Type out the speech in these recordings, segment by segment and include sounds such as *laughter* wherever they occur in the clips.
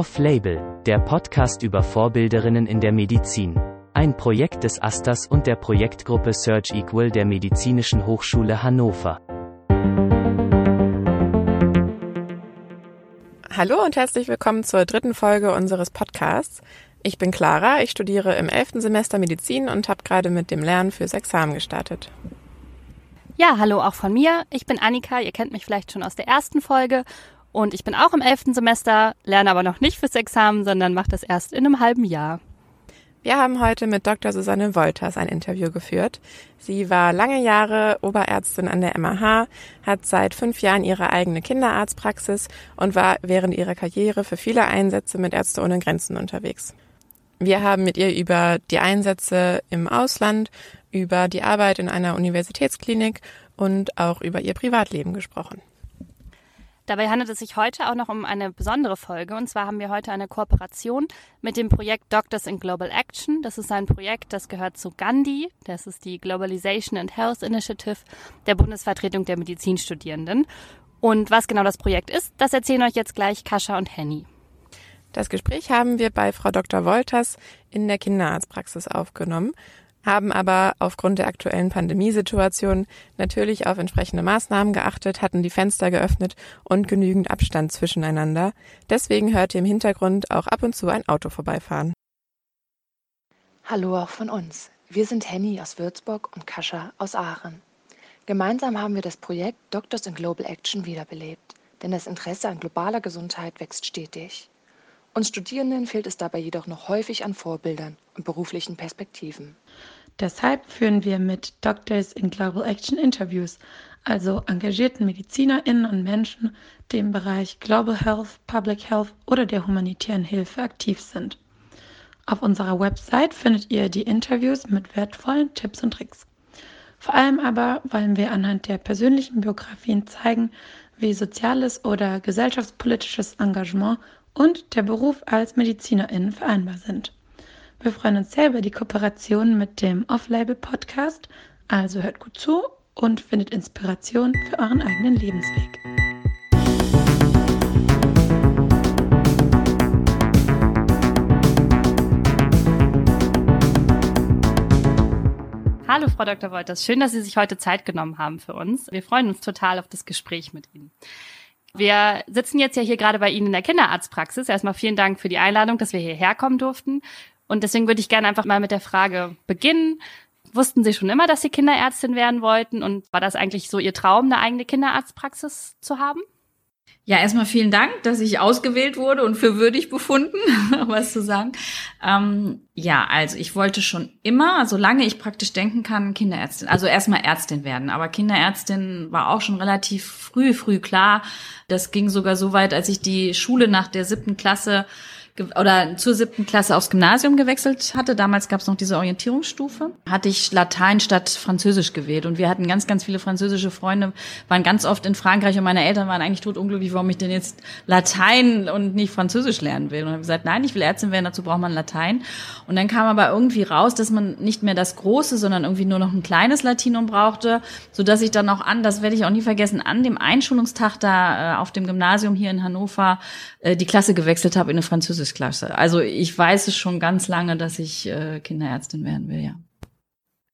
Off-Label, der Podcast über Vorbilderinnen in der Medizin. Ein Projekt des Asters und der Projektgruppe Search Equal der Medizinischen Hochschule Hannover. Hallo und herzlich willkommen zur dritten Folge unseres Podcasts. Ich bin Clara, ich studiere im elften Semester Medizin und habe gerade mit dem Lernen fürs Examen gestartet. Ja, hallo auch von mir. Ich bin Annika, ihr kennt mich vielleicht schon aus der ersten Folge und ich bin auch im elften Semester, lerne aber noch nicht fürs Examen, sondern mache das erst in einem halben Jahr. Wir haben heute mit Dr. Susanne Wolters ein Interview geführt. Sie war lange Jahre Oberärztin an der MAH, hat seit fünf Jahren ihre eigene Kinderarztpraxis und war während ihrer Karriere für viele Einsätze mit Ärzte ohne Grenzen unterwegs. Wir haben mit ihr über die Einsätze im Ausland, über die Arbeit in einer Universitätsklinik und auch über ihr Privatleben gesprochen. Dabei handelt es sich heute auch noch um eine besondere Folge. Und zwar haben wir heute eine Kooperation mit dem Projekt Doctors in Global Action. Das ist ein Projekt, das gehört zu Gandhi. Das ist die Globalization and Health Initiative der Bundesvertretung der Medizinstudierenden. Und was genau das Projekt ist, das erzählen euch jetzt gleich Kascha und Henny. Das Gespräch haben wir bei Frau Dr. Wolters in der Kinderarztpraxis aufgenommen haben aber aufgrund der aktuellen Pandemiesituation natürlich auf entsprechende Maßnahmen geachtet, hatten die Fenster geöffnet und genügend Abstand zwischeneinander. Deswegen hört ihr im Hintergrund auch ab und zu ein Auto vorbeifahren. Hallo auch von uns. Wir sind Henny aus Würzburg und Kascha aus Aachen. Gemeinsam haben wir das Projekt Doctors in Global Action wiederbelebt, denn das Interesse an globaler Gesundheit wächst stetig. Uns Studierenden fehlt es dabei jedoch noch häufig an Vorbildern und beruflichen Perspektiven. Deshalb führen wir mit Doctors in Global Action Interviews, also engagierten MedizinerInnen und Menschen, die im Bereich Global Health, Public Health oder der humanitären Hilfe aktiv sind. Auf unserer Website findet ihr die Interviews mit wertvollen Tipps und Tricks. Vor allem aber wollen wir anhand der persönlichen Biografien zeigen, wie soziales oder gesellschaftspolitisches Engagement und der Beruf als Medizinerin vereinbar sind. Wir freuen uns sehr über die Kooperation mit dem Off-Label-Podcast, also hört gut zu und findet Inspiration für euren eigenen Lebensweg. Hallo, Frau Dr. Wolters. Schön, dass Sie sich heute Zeit genommen haben für uns. Wir freuen uns total auf das Gespräch mit Ihnen. Wir sitzen jetzt ja hier gerade bei Ihnen in der Kinderarztpraxis. Erstmal vielen Dank für die Einladung, dass wir hierher kommen durften. Und deswegen würde ich gerne einfach mal mit der Frage beginnen. Wussten Sie schon immer, dass Sie Kinderärztin werden wollten? Und war das eigentlich so Ihr Traum, eine eigene Kinderarztpraxis zu haben? Ja, erstmal vielen Dank, dass ich ausgewählt wurde und für würdig befunden, *laughs* was zu sagen. Ähm, ja, also ich wollte schon immer, solange ich praktisch denken kann, Kinderärztin, also erstmal Ärztin werden. Aber Kinderärztin war auch schon relativ früh, früh klar. Das ging sogar so weit, als ich die Schule nach der siebten Klasse oder zur siebten Klasse aufs Gymnasium gewechselt hatte. Damals gab es noch diese Orientierungsstufe. Hatte ich Latein statt Französisch gewählt. Und wir hatten ganz, ganz viele französische Freunde, waren ganz oft in Frankreich und meine Eltern waren eigentlich totunglücklich, warum ich denn jetzt Latein und nicht Französisch lernen will. Und habe gesagt, nein, ich will Ärztin werden, dazu braucht man Latein. Und dann kam aber irgendwie raus, dass man nicht mehr das große, sondern irgendwie nur noch ein kleines Latinum brauchte, so dass ich dann auch an, das werde ich auch nie vergessen, an dem Einschulungstag da äh, auf dem Gymnasium hier in Hannover äh, die Klasse gewechselt habe in eine Französische Bundesklasse. Also ich weiß es schon ganz lange, dass ich äh, Kinderärztin werden will, ja.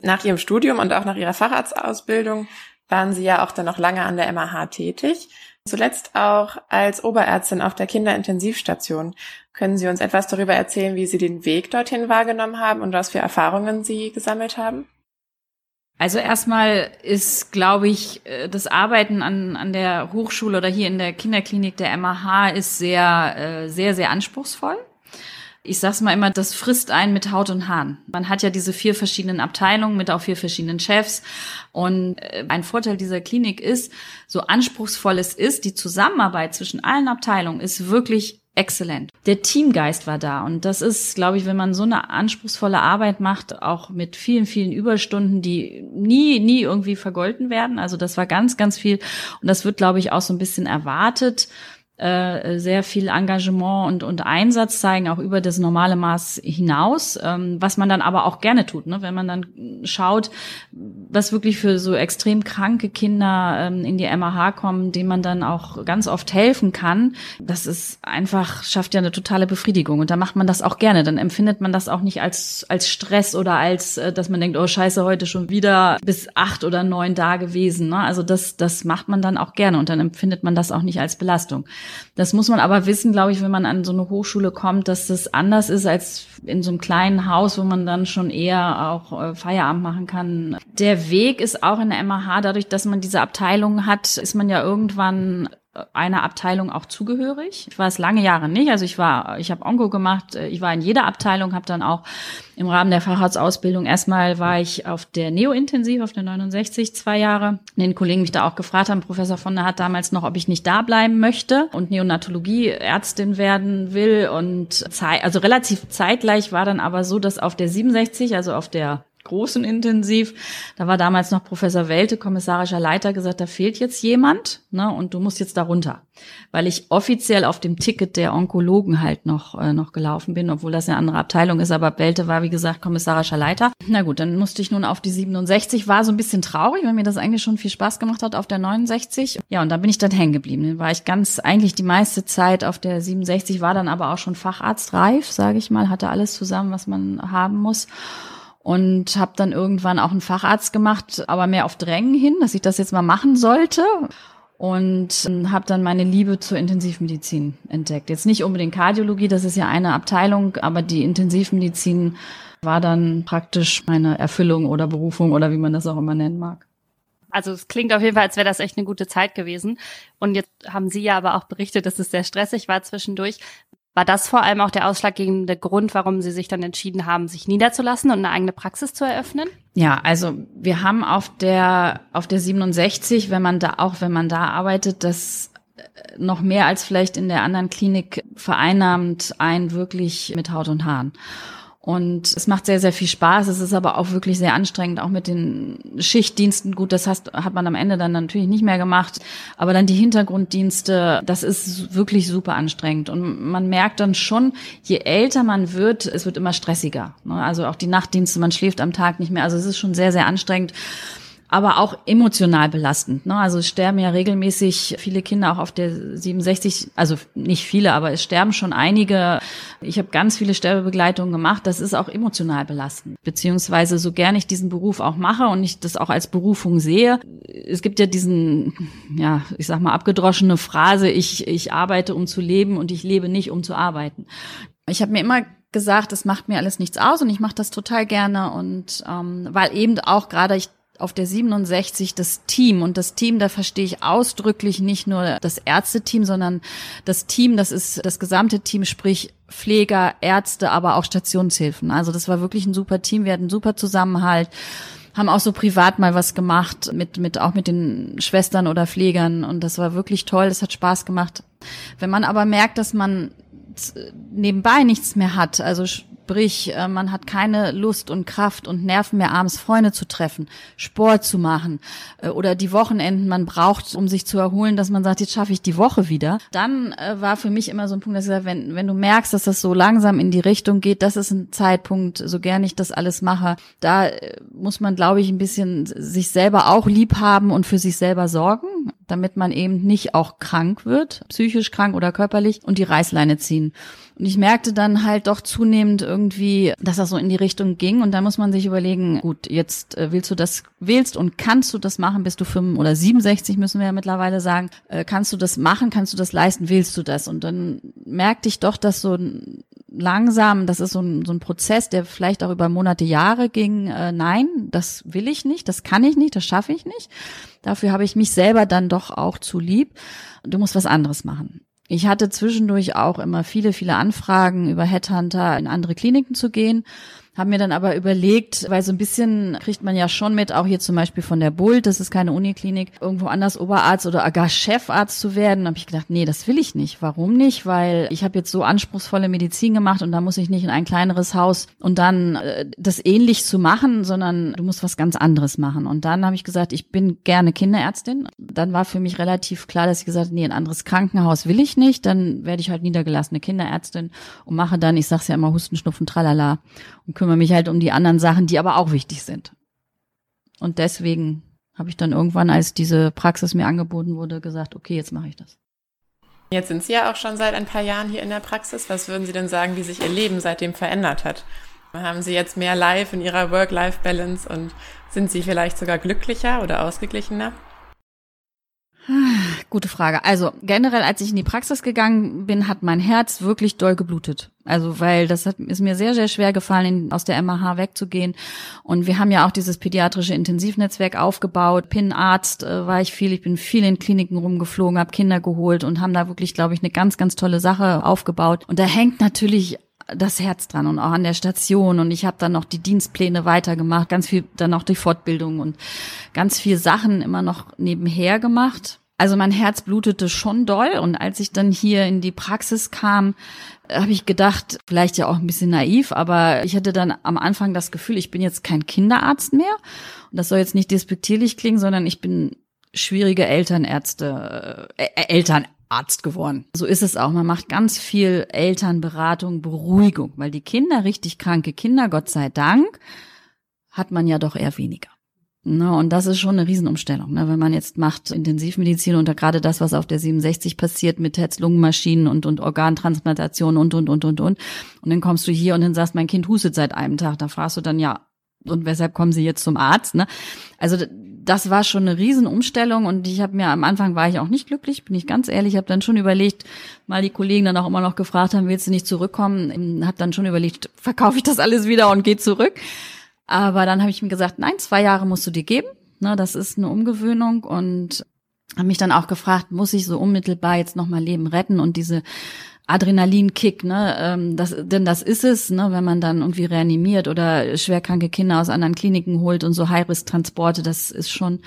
Nach Ihrem Studium und auch nach Ihrer Facharztausbildung waren Sie ja auch dann noch lange an der MAH tätig. Zuletzt auch als Oberärztin auf der Kinderintensivstation. Können Sie uns etwas darüber erzählen, wie Sie den Weg dorthin wahrgenommen haben und was für Erfahrungen Sie gesammelt haben? Also erstmal ist, glaube ich, äh, das Arbeiten an, an der Hochschule oder hier in der Kinderklinik der MAH ist sehr, äh, sehr, sehr anspruchsvoll. Ich sag's mal immer, das frisst einen mit Haut und Haaren. Man hat ja diese vier verschiedenen Abteilungen mit auch vier verschiedenen Chefs. Und äh, ein Vorteil dieser Klinik ist, so anspruchsvoll es ist, die Zusammenarbeit zwischen allen Abteilungen ist wirklich exzellent. Der Teamgeist war da und das ist, glaube ich, wenn man so eine anspruchsvolle Arbeit macht, auch mit vielen, vielen Überstunden, die nie, nie irgendwie vergolten werden. Also das war ganz, ganz viel und das wird, glaube ich, auch so ein bisschen erwartet äh, sehr viel Engagement und, und Einsatz zeigen, auch über das normale Maß hinaus, ähm, was man dann aber auch gerne tut, ne? wenn man dann schaut, was wirklich für so extrem kranke Kinder ähm, in die MAH kommen, denen man dann auch ganz oft helfen kann. Das ist einfach, schafft ja eine totale Befriedigung und da macht man das auch gerne. Dann empfindet man das auch nicht als, als Stress oder als, äh, dass man denkt, oh scheiße, heute schon wieder bis acht oder neun da gewesen. Ne? Also das, das macht man dann auch gerne und dann empfindet man das auch nicht als Belastung. Das muss man aber wissen, glaube ich, wenn man an so eine Hochschule kommt, dass das anders ist als in so einem kleinen Haus, wo man dann schon eher auch äh, Feierabend machen kann. Der Weg ist auch in der MAH, dadurch, dass man diese Abteilung hat, ist man ja irgendwann einer Abteilung auch zugehörig. Ich war es lange Jahre nicht. Also ich war, ich habe Onko gemacht, äh, ich war in jeder Abteilung, habe dann auch im Rahmen der Facharztausbildung erstmal war ich auf der Neo-Intensiv, auf der 69, zwei Jahre. Den Kollegen mich da auch gefragt haben, Professor von der hat damals noch, ob ich nicht da bleiben möchte und Neonatologie Ärztin werden will. Und also relativ zeitgleich war dann aber so, dass auf der 67, also auf der großen Intensiv. Da war damals noch Professor Welte, kommissarischer Leiter, gesagt, da fehlt jetzt jemand, ne, und du musst jetzt da runter. Weil ich offiziell auf dem Ticket der Onkologen halt noch, äh, noch gelaufen bin, obwohl das eine andere Abteilung ist, aber Welte war, wie gesagt, kommissarischer Leiter. Na gut, dann musste ich nun auf die 67, war so ein bisschen traurig, weil mir das eigentlich schon viel Spaß gemacht hat auf der 69. Ja, und da bin ich dann hängen geblieben. Dann war ich ganz, eigentlich die meiste Zeit auf der 67, war dann aber auch schon facharztreif, sage ich mal, hatte alles zusammen, was man haben muss und habe dann irgendwann auch einen Facharzt gemacht, aber mehr auf Drängen hin, dass ich das jetzt mal machen sollte und ähm, habe dann meine Liebe zur Intensivmedizin entdeckt. Jetzt nicht unbedingt Kardiologie, das ist ja eine Abteilung, aber die Intensivmedizin war dann praktisch meine Erfüllung oder Berufung oder wie man das auch immer nennen mag. Also es klingt auf jeden Fall, als wäre das echt eine gute Zeit gewesen. Und jetzt haben Sie ja aber auch berichtet, dass es sehr stressig war zwischendurch. War das vor allem auch der ausschlaggebende Grund, warum Sie sich dann entschieden haben, sich niederzulassen und eine eigene Praxis zu eröffnen? Ja, also wir haben auf der auf der 67, wenn man da auch wenn man da arbeitet, das äh, noch mehr als vielleicht in der anderen Klinik vereinnahmt ein wirklich mit Haut und Haaren. Und es macht sehr, sehr viel Spaß. Es ist aber auch wirklich sehr anstrengend, auch mit den Schichtdiensten. Gut, das hast, hat man am Ende dann natürlich nicht mehr gemacht. Aber dann die Hintergrunddienste, das ist wirklich super anstrengend. Und man merkt dann schon, je älter man wird, es wird immer stressiger. Ne? Also auch die Nachtdienste, man schläft am Tag nicht mehr. Also es ist schon sehr, sehr anstrengend aber auch emotional belastend. Ne? Also es sterben ja regelmäßig viele Kinder auch auf der 67, also nicht viele, aber es sterben schon einige. Ich habe ganz viele Sterbebegleitungen gemacht. Das ist auch emotional belastend. Beziehungsweise so gern ich diesen Beruf auch mache und ich das auch als Berufung sehe. Es gibt ja diesen, ja, ich sag mal, abgedroschene Phrase, ich, ich arbeite, um zu leben und ich lebe nicht, um zu arbeiten. Ich habe mir immer gesagt, es macht mir alles nichts aus und ich mache das total gerne und ähm, weil eben auch gerade ich auf der 67 das Team. Und das Team, da verstehe ich ausdrücklich nicht nur das Ärzteteam, sondern das Team, das ist das gesamte Team, sprich Pfleger, Ärzte, aber auch Stationshilfen. Also das war wirklich ein super Team. Wir hatten super Zusammenhalt haben auch so privat mal was gemacht mit mit auch mit den Schwestern oder Pflegern und das war wirklich toll, das hat Spaß gemacht. Wenn man aber merkt, dass man nebenbei nichts mehr hat, also Sprich, äh, man hat keine Lust und Kraft und Nerven mehr, abends Freunde zu treffen, Sport zu machen äh, oder die Wochenenden man braucht, um sich zu erholen, dass man sagt, jetzt schaffe ich die Woche wieder. Dann äh, war für mich immer so ein Punkt, dass ich sage, wenn, wenn du merkst, dass das so langsam in die Richtung geht, das ist ein Zeitpunkt, so gern ich das alles mache, da muss man, glaube ich, ein bisschen sich selber auch lieb haben und für sich selber sorgen, damit man eben nicht auch krank wird, psychisch krank oder körperlich und die Reißleine ziehen. Und ich merkte dann halt doch zunehmend irgendwie, dass das so in die Richtung ging. Und da muss man sich überlegen, gut, jetzt äh, willst du das, willst und kannst du das machen, bist du 5 oder 67 müssen wir ja mittlerweile sagen, äh, kannst du das machen, kannst du das leisten, willst du das? Und dann merkte ich doch, dass so langsam, das ist so ein, so ein Prozess, der vielleicht auch über Monate, Jahre ging. Äh, nein, das will ich nicht, das kann ich nicht, das schaffe ich nicht. Dafür habe ich mich selber dann doch auch zu lieb. Du musst was anderes machen. Ich hatte zwischendurch auch immer viele, viele Anfragen über Headhunter in andere Kliniken zu gehen, Habe mir dann aber überlegt, weil so ein bisschen kriegt man ja schon mit, auch hier zum Beispiel von der Bult, das ist keine Uniklinik, irgendwo anders Oberarzt oder gar Chefarzt zu werden. habe ich gedacht, nee, das will ich nicht. Warum nicht? Weil ich habe jetzt so anspruchsvolle Medizin gemacht und da muss ich nicht in ein kleineres Haus und dann äh, das ähnlich zu machen, sondern du musst was ganz anderes machen. Und dann habe ich gesagt, ich bin gerne Kinderärztin. Dann war für mich relativ klar, dass ich gesagt habe, nee, ein anderes Krankenhaus will ich nicht. Dann werde ich halt niedergelassene Kinderärztin und mache dann, ich sag's ja immer, Husten, Schnupfen, Tralala und kümmere mich halt um die anderen Sachen, die aber auch wichtig sind. Und deswegen habe ich dann irgendwann, als diese Praxis mir angeboten wurde, gesagt, okay, jetzt mache ich das. Jetzt sind Sie ja auch schon seit ein paar Jahren hier in der Praxis. Was würden Sie denn sagen, wie sich Ihr Leben seitdem verändert hat? Haben Sie jetzt mehr Life in Ihrer Work-Life-Balance und sind Sie vielleicht sogar glücklicher oder ausgeglichener? Gute Frage. Also generell, als ich in die Praxis gegangen bin, hat mein Herz wirklich doll geblutet. Also weil das hat, ist mir sehr, sehr schwer gefallen, aus der MAH wegzugehen. Und wir haben ja auch dieses pädiatrische Intensivnetzwerk aufgebaut. PIN-Arzt äh, war ich viel. Ich bin viel in Kliniken rumgeflogen, habe Kinder geholt und haben da wirklich, glaube ich, eine ganz, ganz tolle Sache aufgebaut. Und da hängt natürlich das Herz dran und auch an der Station. Und ich habe dann noch die Dienstpläne weitergemacht, ganz viel dann noch die Fortbildung und ganz viel Sachen immer noch nebenher gemacht. Also mein Herz blutete schon doll. Und als ich dann hier in die Praxis kam, habe ich gedacht, vielleicht ja auch ein bisschen naiv, aber ich hatte dann am Anfang das Gefühl, ich bin jetzt kein Kinderarzt mehr. Und das soll jetzt nicht despektierlich klingen, sondern ich bin schwierige Elternärzte, äh, Eltern Arzt geworden. So ist es auch. Man macht ganz viel Elternberatung, Beruhigung, weil die Kinder, richtig kranke Kinder, Gott sei Dank, hat man ja doch eher weniger. Ne, und das ist schon eine Riesenumstellung, ne, wenn man jetzt macht Intensivmedizin und gerade das, was auf der 67 passiert mit Herz-Lungen-Maschinen und, und Organtransplantation und, und, und, und, und. Und dann kommst du hier und dann sagst, mein Kind hustet seit einem Tag. Da fragst du dann, ja, und weshalb kommen sie jetzt zum Arzt? Ne? Also das war schon eine Riesenumstellung und ich habe mir am Anfang war ich auch nicht glücklich, bin ich ganz ehrlich, habe dann schon überlegt, mal die Kollegen dann auch immer noch gefragt haben, willst du nicht zurückkommen? Habe dann schon überlegt, verkaufe ich das alles wieder und gehe zurück. Aber dann habe ich mir gesagt, nein, zwei Jahre musst du dir geben. Ne, das ist eine Umgewöhnung und habe mich dann auch gefragt, muss ich so unmittelbar jetzt noch mal Leben retten und diese Adrenalinkick, ne? Ähm, das, denn das ist es, ne? wenn man dann irgendwie reanimiert oder schwerkranke Kinder aus anderen Kliniken holt und so High-Risk-Transporte, das ist schon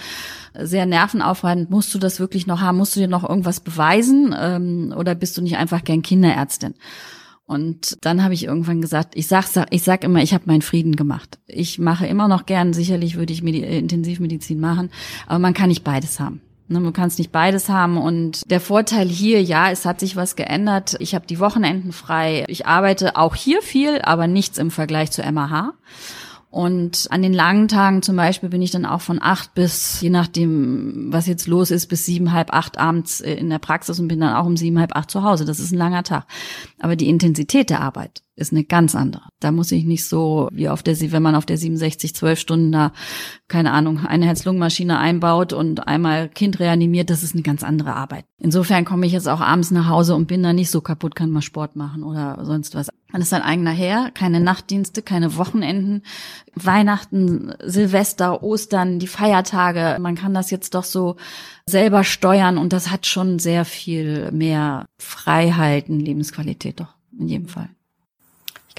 sehr nervenaufreibend. Musst du das wirklich noch haben? Musst du dir noch irgendwas beweisen ähm, oder bist du nicht einfach gern Kinderärztin? Und dann habe ich irgendwann gesagt, ich sag, ich sag immer, ich habe meinen Frieden gemacht. Ich mache immer noch gern, sicherlich würde ich Medi Intensivmedizin machen, aber man kann nicht beides haben. Ne, du kannst nicht beides haben. Und der Vorteil hier, ja, es hat sich was geändert. Ich habe die Wochenenden frei. Ich arbeite auch hier viel, aber nichts im Vergleich zu MAH. Und an den langen Tagen zum Beispiel bin ich dann auch von acht bis, je nachdem, was jetzt los ist, bis sieben, halb acht abends äh, in der Praxis und bin dann auch um sieben, halb acht zu Hause. Das ist ein langer Tag. Aber die Intensität der Arbeit ist eine ganz andere. Da muss ich nicht so wie auf der, wenn man auf der 67 zwölf Stunden da, keine Ahnung, eine Herz-Lungen-Maschine einbaut und einmal Kind reanimiert, das ist eine ganz andere Arbeit. Insofern komme ich jetzt auch abends nach Hause und bin da nicht so kaputt, kann mal Sport machen oder sonst was. Man ist ein eigener Herr, keine Nachtdienste, keine Wochenenden, Weihnachten, Silvester, Ostern, die Feiertage. Man kann das jetzt doch so selber steuern und das hat schon sehr viel mehr Freiheiten, Lebensqualität doch, in jedem Fall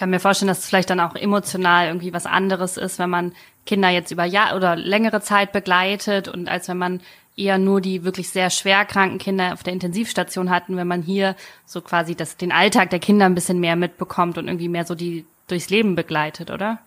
kann mir vorstellen, dass es vielleicht dann auch emotional irgendwie was anderes ist, wenn man Kinder jetzt über Jahr oder längere Zeit begleitet und als wenn man eher nur die wirklich sehr schwer kranken Kinder auf der Intensivstation hatten, wenn man hier so quasi das, den Alltag der Kinder ein bisschen mehr mitbekommt und irgendwie mehr so die durchs Leben begleitet, oder?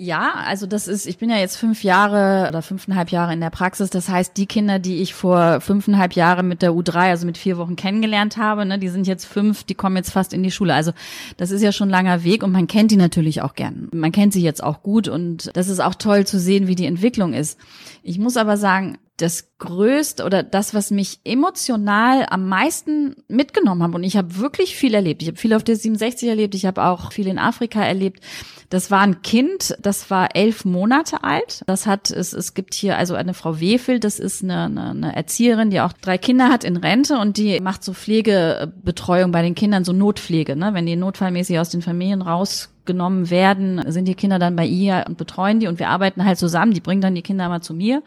Ja, also das ist, ich bin ja jetzt fünf Jahre oder fünfeinhalb Jahre in der Praxis. Das heißt, die Kinder, die ich vor fünfeinhalb Jahren mit der U3, also mit vier Wochen kennengelernt habe, ne, die sind jetzt fünf, die kommen jetzt fast in die Schule. Also das ist ja schon ein langer Weg und man kennt die natürlich auch gern. Man kennt sie jetzt auch gut und das ist auch toll zu sehen, wie die Entwicklung ist. Ich muss aber sagen, das Größte oder das, was mich emotional am meisten mitgenommen hat, und ich habe wirklich viel erlebt. Ich habe viel auf der 67 erlebt, ich habe auch viel in Afrika erlebt. Das war ein Kind, das war elf Monate alt. Das hat, es, es gibt hier also eine Frau Wefel, das ist eine, eine, eine Erzieherin, die auch drei Kinder hat in Rente und die macht so Pflegebetreuung bei den Kindern, so Notpflege, ne? wenn die notfallmäßig aus den Familien rausgenommen werden, sind die Kinder dann bei ihr und betreuen die und wir arbeiten halt zusammen. Die bringen dann die Kinder mal zu mir.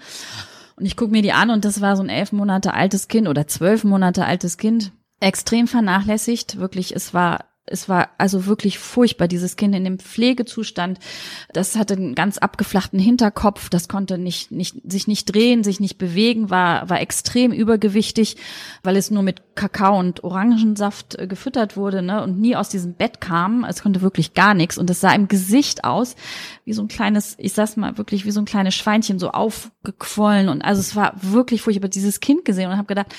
Und ich gucke mir die an und das war so ein elf Monate altes Kind oder zwölf Monate altes Kind. Extrem vernachlässigt, wirklich, es war Es war also wirklich furchtbar, dieses Kind in dem Pflegezustand. Das hatte einen ganz abgeflachten Hinterkopf, das konnte nicht, nicht, sich nicht drehen, sich nicht bewegen, war, war extrem übergewichtig, weil es nur mit Kakao und Orangensaft äh, gefüttert wurde, ne, und nie aus diesem Bett kam. Es konnte wirklich gar nichts und es sah im Gesicht aus wie so ein kleines, ich sag's mal wirklich wie so ein kleines Schweinchen, so aufgequollen und also es war wirklich furchtbar. Dieses Kind gesehen und habe gedacht,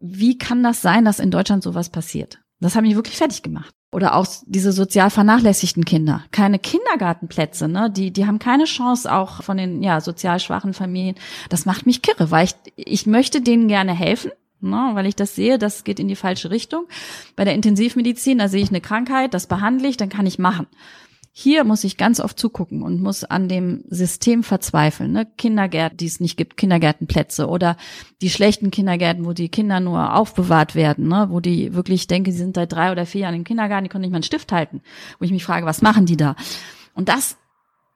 wie kann das sein, dass in Deutschland sowas passiert? Das hat mich wirklich fertig gemacht. Oder auch diese sozial vernachlässigten Kinder. Keine Kindergartenplätze, ne? Die, die haben keine Chance auch von den, ja, sozial schwachen Familien. Das macht mich kirre, weil ich, ich möchte denen gerne helfen. Ne, weil ich das sehe, das geht in die falsche Richtung. Bei der Intensivmedizin, da sehe ich eine Krankheit, das behandle ich, dann kann ich machen. Hier muss ich ganz oft zugucken und muss an dem System verzweifeln. Ne? Kindergärten, die es nicht gibt, Kindergärtenplätze oder die schlechten Kindergärten, wo die Kinder nur aufbewahrt werden, ne? wo die wirklich denke, sie sind seit drei oder vier Jahren im Kindergarten, die können nicht mal einen Stift halten. Wo ich mich frage, was machen die da? Und das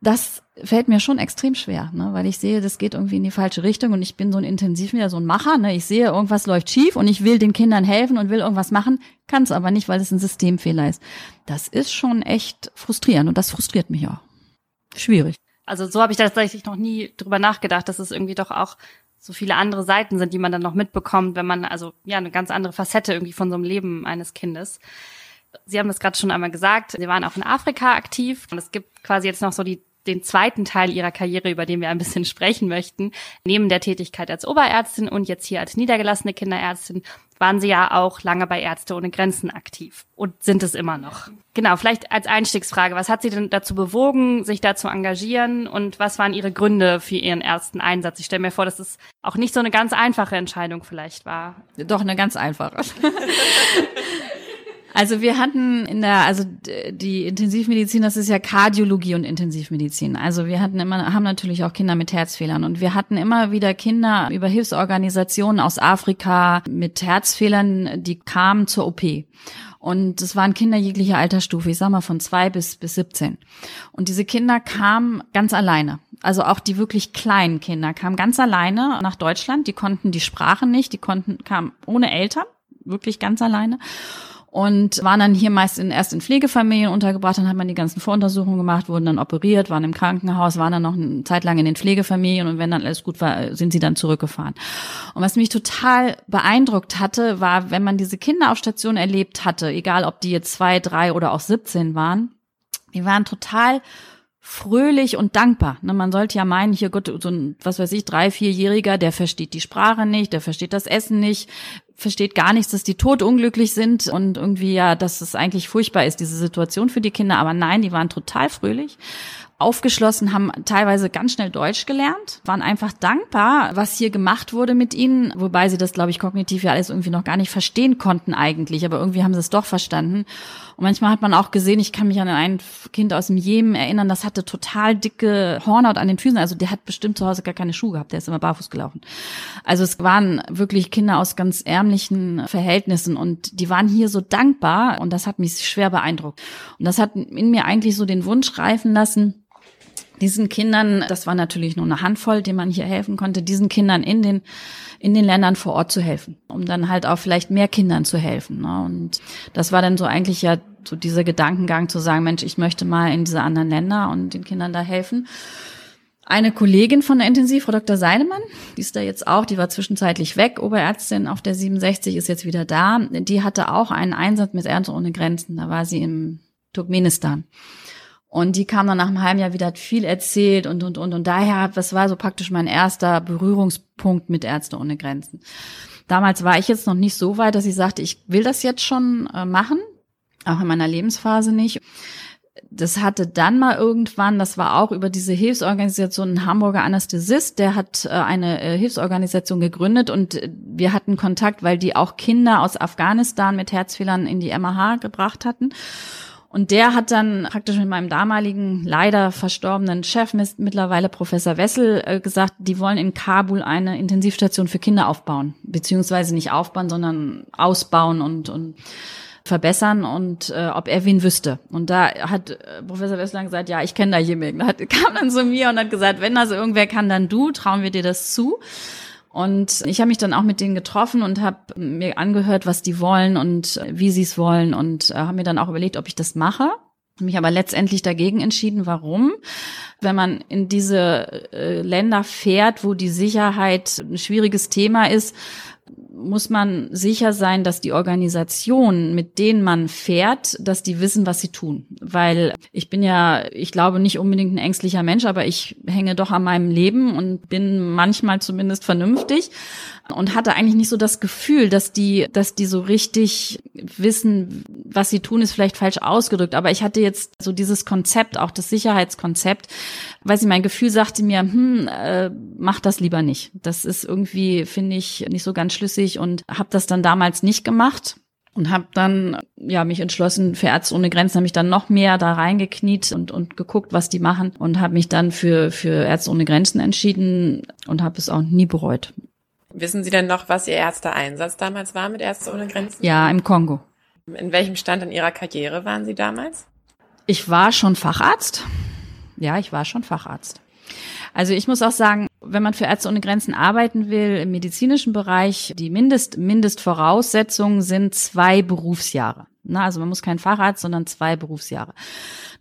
das fällt mir schon extrem schwer, ne? weil ich sehe, das geht irgendwie in die falsche Richtung und ich bin so ein intensiv so ein Macher. Ne? Ich sehe, irgendwas läuft schief und ich will den Kindern helfen und will irgendwas machen, kann es aber nicht, weil es ein Systemfehler ist. Das ist schon echt frustrierend und das frustriert mich auch. Schwierig. Also so habe ich tatsächlich noch nie drüber nachgedacht, dass es irgendwie doch auch so viele andere Seiten sind, die man dann noch mitbekommt, wenn man also ja eine ganz andere Facette irgendwie von so einem Leben eines Kindes. Sie haben das gerade schon einmal gesagt, Sie waren auch in Afrika aktiv und es gibt quasi jetzt noch so die den zweiten Teil ihrer Karriere, über den wir ein bisschen sprechen möchten. Neben der Tätigkeit als Oberärztin und jetzt hier als niedergelassene Kinderärztin waren sie ja auch lange bei Ärzte ohne Grenzen aktiv und sind es immer noch. Genau, vielleicht als Einstiegsfrage, was hat Sie denn dazu bewogen, sich da zu engagieren und was waren Ihre Gründe für Ihren ersten Einsatz? Ich stelle mir vor, dass es auch nicht so eine ganz einfache Entscheidung vielleicht war. Doch, eine ganz einfache. *laughs* Also wir hatten in der, also die Intensivmedizin, das ist ja Kardiologie und Intensivmedizin. Also wir hatten immer, haben natürlich auch Kinder mit Herzfehlern und wir hatten immer wieder Kinder über Hilfsorganisationen aus Afrika mit Herzfehlern, die kamen zur OP. Und es waren Kinder jeglicher Altersstufe, ich sag mal von zwei bis, bis 17. Und diese Kinder kamen ganz alleine. Also auch die wirklich kleinen Kinder kamen ganz alleine nach Deutschland. Die konnten die Sprache nicht, die konnten, kamen ohne Eltern, wirklich ganz alleine und waren dann hier meist in, erst in Pflegefamilien untergebracht, dann hat man die ganzen Voruntersuchungen gemacht, wurden dann operiert, waren im Krankenhaus, waren dann noch eine Zeit lang in den Pflegefamilien und wenn dann alles gut war, sind sie dann zurückgefahren. Und was mich total beeindruckt hatte, war, wenn man diese Kinder auf Station erlebt hatte, egal ob die jetzt zwei, drei oder auch 17 waren, die waren total fröhlich und dankbar. Ne, man sollte ja meinen, hier Gott, so ein, was weiß ich, drei, vierjähriger, der versteht die Sprache nicht, der versteht das Essen nicht, versteht gar nichts, dass die totunglücklich sind und irgendwie ja, dass es eigentlich furchtbar ist, diese Situation für die Kinder. Aber nein, die waren total fröhlich aufgeschlossen, haben teilweise ganz schnell Deutsch gelernt, waren einfach dankbar, was hier gemacht wurde mit ihnen, wobei sie das, glaube ich, kognitiv ja alles irgendwie noch gar nicht verstehen konnten eigentlich, aber irgendwie haben sie es doch verstanden. Und manchmal hat man auch gesehen, ich kann mich an ein Kind aus dem Jemen erinnern, das hatte total dicke Hornhaut an den Füßen, also der hat bestimmt zu Hause gar keine Schuhe gehabt, der ist immer barfuß gelaufen. Also es waren wirklich Kinder aus ganz ärmlichen Verhältnissen und die waren hier so dankbar und das hat mich schwer beeindruckt. Und das hat in mir eigentlich so den Wunsch reifen lassen, diesen Kindern, das war natürlich nur eine Handvoll, denen man hier helfen konnte, diesen Kindern in den in den Ländern vor Ort zu helfen, um dann halt auch vielleicht mehr Kindern zu helfen. Ne? Und das war dann so eigentlich ja so dieser Gedankengang zu sagen, Mensch, ich möchte mal in diese anderen Länder und den Kindern da helfen. Eine Kollegin von der Intensiv, Frau Dr. Seidemann, die ist da jetzt auch, die war zwischenzeitlich weg, Oberärztin auf der 67, ist jetzt wieder da. Die hatte auch einen Einsatz mit Ärzte ohne Grenzen. Da war sie im Turkmenistan. Und die kam dann nach einem halben Jahr wieder, hat viel erzählt und, und, und. Und daher, das war so praktisch mein erster Berührungspunkt mit Ärzte ohne Grenzen. Damals war ich jetzt noch nicht so weit, dass ich sagte, ich will das jetzt schon äh, machen. Auch in meiner Lebensphase nicht. Das hatte dann mal irgendwann, das war auch über diese Hilfsorganisation, ein Hamburger Anästhesist, der hat äh, eine äh, Hilfsorganisation gegründet und wir hatten Kontakt, weil die auch Kinder aus Afghanistan mit Herzfehlern in die MAH gebracht hatten. Und der hat dann praktisch mit meinem damaligen, leider verstorbenen Chef, mittlerweile Professor Wessel, äh, gesagt, die wollen in Kabul eine Intensivstation für Kinder aufbauen. Beziehungsweise nicht aufbauen, sondern ausbauen und, und verbessern und äh, ob er wen wüsste. Und da hat äh, Professor Wessler gesagt, ja, ich kenne da jemanden. Hat, *laughs* kam dann zu mir und hat gesagt, wenn das irgendwer kann, dann du, trauen wir dir das zu. Und ich habe mich dann auch mit denen getroffen und habe mir angehört, was die wollen und wie sie es wollen und äh, habe mir dann auch überlegt, ob ich das mache mich aber letztendlich dagegen entschieden. Warum? Wenn man in diese äh, Länder fährt, wo die Sicherheit ein schwieriges Thema ist, muss man sicher sein, dass die Organisation, mit denen man fährt, dass die wissen, was sie tun. Weil ich bin ja, ich glaube nicht unbedingt ein ängstlicher Mensch, aber ich hänge doch an meinem Leben und bin manchmal zumindest vernünftig und hatte eigentlich nicht so das Gefühl, dass die, dass die so richtig wissen, was sie tun, ist vielleicht falsch ausgedrückt. Aber ich hatte jetzt so dieses Konzept, auch das Sicherheitskonzept, weil sie mein Gefühl sagte mir, hm, äh, mach das lieber nicht. Das ist irgendwie, finde ich, nicht so ganz schlüssig und habe das dann damals nicht gemacht und habe dann ja mich entschlossen für Ärzte ohne Grenzen habe mich dann noch mehr da reingekniet und und geguckt was die machen und habe mich dann für für Ärzte ohne Grenzen entschieden und habe es auch nie bereut Wissen Sie denn noch, was Ihr erster Einsatz damals war mit Ärzte ohne Grenzen? Ja, im Kongo. In welchem Stand in Ihrer Karriere waren Sie damals? Ich war schon Facharzt. Ja, ich war schon Facharzt. Also ich muss auch sagen, wenn man für Ärzte ohne Grenzen arbeiten will im medizinischen Bereich, die Mindest, Mindestvoraussetzungen sind zwei Berufsjahre. Na, also man muss kein Facharzt, sondern zwei Berufsjahre.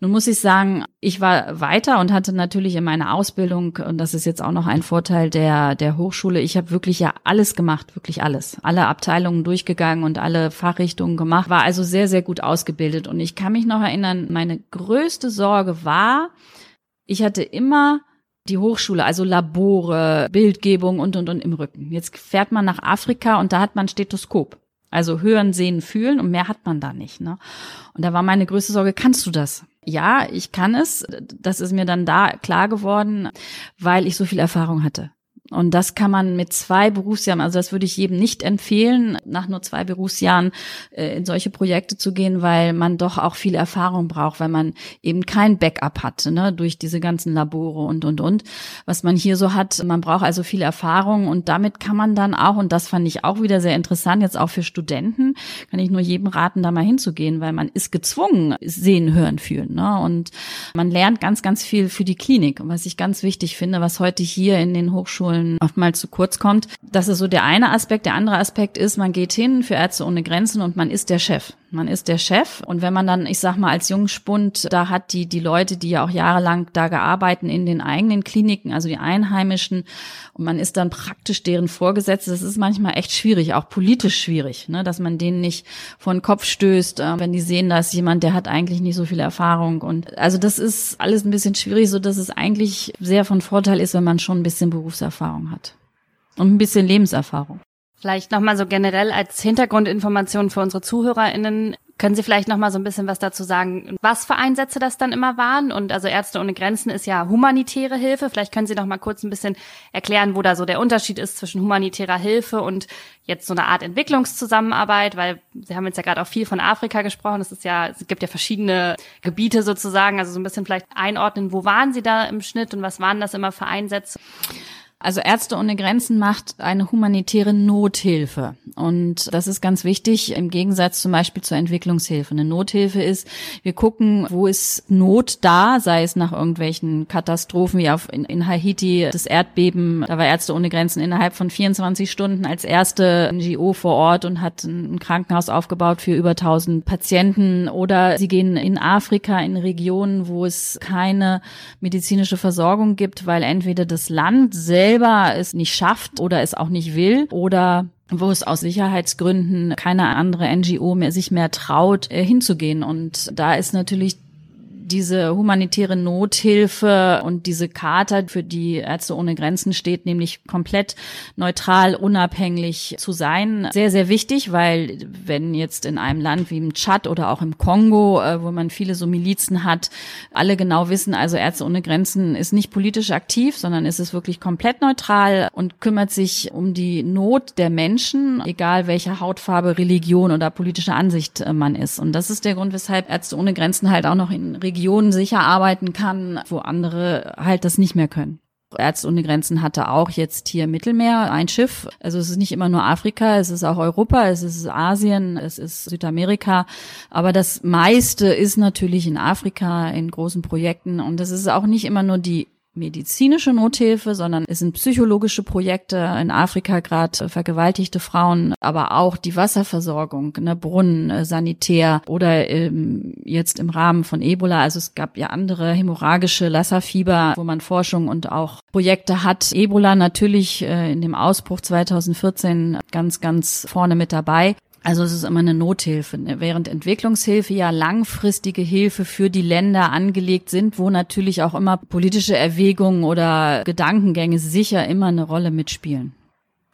Nun muss ich sagen, ich war weiter und hatte natürlich in meiner Ausbildung, und das ist jetzt auch noch ein Vorteil der, der Hochschule, ich habe wirklich ja alles gemacht, wirklich alles. Alle Abteilungen durchgegangen und alle Fachrichtungen gemacht, war also sehr, sehr gut ausgebildet. Und ich kann mich noch erinnern, meine größte Sorge war, ich hatte immer die Hochschule, also Labore, Bildgebung und, und, und im Rücken. Jetzt fährt man nach Afrika und da hat man Stethoskop. Also hören, sehen, fühlen und mehr hat man da nicht. Ne? Und da war meine größte Sorge, kannst du das? Ja, ich kann es. Das ist mir dann da klar geworden, weil ich so viel Erfahrung hatte. Und das kann man mit zwei Berufsjahren, also das würde ich jedem nicht empfehlen, nach nur zwei Berufsjahren äh, in solche Projekte zu gehen, weil man doch auch viel Erfahrung braucht, weil man eben kein Backup hat, ne, durch diese ganzen Labore und, und, und, was man hier so hat. Man braucht also viel Erfahrung und damit kann man dann auch, und das fand ich auch wieder sehr interessant, jetzt auch für Studenten, kann ich nur jedem raten, da mal hinzugehen, weil man ist gezwungen, sehen, hören, fühlen, ne, und man lernt ganz, ganz viel für die Klinik. Und was ich ganz wichtig finde, was heute hier in den Hochschulen Schulen oftmals zu kurz kommt. Das ist so der eine Aspekt. Der andere Aspekt ist, man geht hin für Ärzte ohne Grenzen und man ist der Chef. Man ist der Chef. Und wenn man dann, ich sag mal, als Jungspund da hat, die, die Leute, die ja auch jahrelang da gearbeitet in den eigenen Kliniken, also die Einheimischen, und man ist dann praktisch deren Vorgesetzte, das ist manchmal echt schwierig, auch politisch schwierig, ne, dass man denen nicht vor den Kopf stößt, äh, wenn die sehen, da ist jemand, der hat eigentlich nicht so viel Erfahrung. Und also das ist alles ein bisschen schwierig, so dass es eigentlich sehr von Vorteil ist, wenn man schon ein bisschen Berufserfahrung hat. Und ein bisschen Lebenserfahrung. Vielleicht nochmal so generell als Hintergrundinformation für unsere ZuhörerInnen. Können Sie vielleicht nochmal so ein bisschen was dazu sagen, was für Einsätze das dann immer waren? Und also Ärzte ohne Grenzen ist ja humanitäre Hilfe. Vielleicht können Sie noch mal kurz ein bisschen erklären, wo da so der Unterschied ist zwischen humanitärer Hilfe und jetzt so eine Art Entwicklungszusammenarbeit, weil Sie haben jetzt ja gerade auch viel von Afrika gesprochen. Es ist ja, es gibt ja verschiedene Gebiete sozusagen. Also so ein bisschen vielleicht einordnen, wo waren Sie da im Schnitt und was waren das immer für Einsätze? Also Ärzte ohne Grenzen macht eine humanitäre Nothilfe. Und das ist ganz wichtig im Gegensatz zum Beispiel zur Entwicklungshilfe. Eine Nothilfe ist, wir gucken, wo ist Not da, sei es nach irgendwelchen Katastrophen wie auf, in, in Haiti, das Erdbeben. Da war Ärzte ohne Grenzen innerhalb von 24 Stunden als erste NGO vor Ort und hat ein Krankenhaus aufgebaut für über 1000 Patienten. Oder sie gehen in Afrika in Regionen, wo es keine medizinische Versorgung gibt, weil entweder das Land selbst selber es nicht schafft oder es auch nicht will oder wo es aus Sicherheitsgründen keine andere NGO mehr sich mehr traut, äh, hinzugehen. Und da ist natürlich diese humanitäre Nothilfe und diese Charta für die Ärzte ohne Grenzen steht, nämlich komplett neutral, unabhängig zu sein. Sehr, sehr wichtig, weil wenn jetzt in einem Land wie im Tschad oder auch im Kongo, äh, wo man viele so Milizen hat, alle genau wissen, also Ärzte ohne Grenzen ist nicht politisch aktiv, sondern ist es wirklich komplett neutral und kümmert sich um die Not der Menschen, egal welcher Hautfarbe, Religion oder politische Ansicht äh, man ist. Und das ist der Grund, weshalb Ärzte ohne Grenzen halt auch noch in Regionen Regionen sicher arbeiten kann, wo andere halt das nicht mehr können. Ärzte ohne Grenzen hatte auch jetzt hier Mittelmeer ein Schiff. Also es ist nicht immer nur Afrika, es ist auch Europa, es ist Asien, es ist Südamerika. Aber das meiste ist natürlich in Afrika in großen Projekten. Und das ist auch nicht immer nur die medizinische Nothilfe, sondern es sind psychologische Projekte in Afrika gerade vergewaltigte Frauen, aber auch die Wasserversorgung, ne, Brunnen, äh, Sanitär oder ähm, jetzt im Rahmen von Ebola. Also es gab ja andere hämorrhagische Lassa-Fieber, wo man Forschung und auch Projekte hat. Ebola natürlich äh, in dem Ausbruch 2014 ganz, ganz vorne mit dabei. Also es ist immer eine Nothilfe, ne? während Entwicklungshilfe ja langfristige Hilfe für die Länder angelegt sind, wo natürlich auch immer politische Erwägungen oder Gedankengänge sicher immer eine Rolle mitspielen.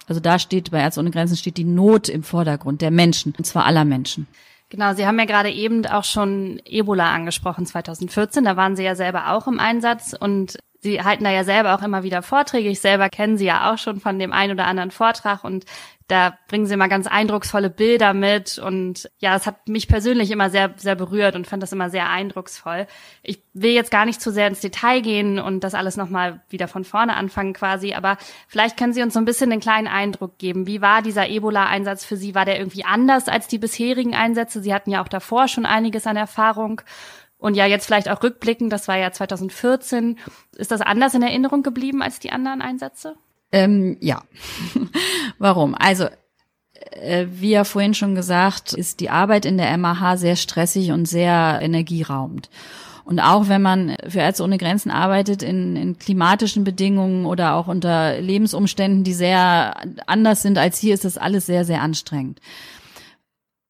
Also da steht bei Ärzte ohne Grenzen steht die Not im Vordergrund der Menschen, und zwar aller Menschen. Genau, Sie haben ja gerade eben auch schon Ebola angesprochen 2014, da waren Sie ja selber auch im Einsatz und Sie halten da ja selber auch immer wieder Vorträge. Ich selber kennen Sie ja auch schon von dem einen oder anderen Vortrag und da bringen sie immer ganz eindrucksvolle Bilder mit und ja, es hat mich persönlich immer sehr, sehr berührt und fand das immer sehr eindrucksvoll. Ich will jetzt gar nicht zu sehr ins Detail gehen und das alles nochmal wieder von vorne anfangen quasi, aber vielleicht können Sie uns so ein bisschen den kleinen Eindruck geben. Wie war dieser Ebola-Einsatz für Sie? War der irgendwie anders als die bisherigen Einsätze? Sie hatten ja auch davor schon einiges an Erfahrung. Und ja, jetzt vielleicht auch rückblickend, das war ja 2014. Ist das anders in Erinnerung geblieben als die anderen Einsätze? Ähm, ja. *laughs* Warum? Also äh, wie ja vorhin schon gesagt, ist die Arbeit in der MAH sehr stressig und sehr energieraubend. Und auch wenn man für Ärzte ohne Grenzen arbeitet in, in klimatischen Bedingungen oder auch unter Lebensumständen, die sehr anders sind als hier, ist das alles sehr, sehr anstrengend.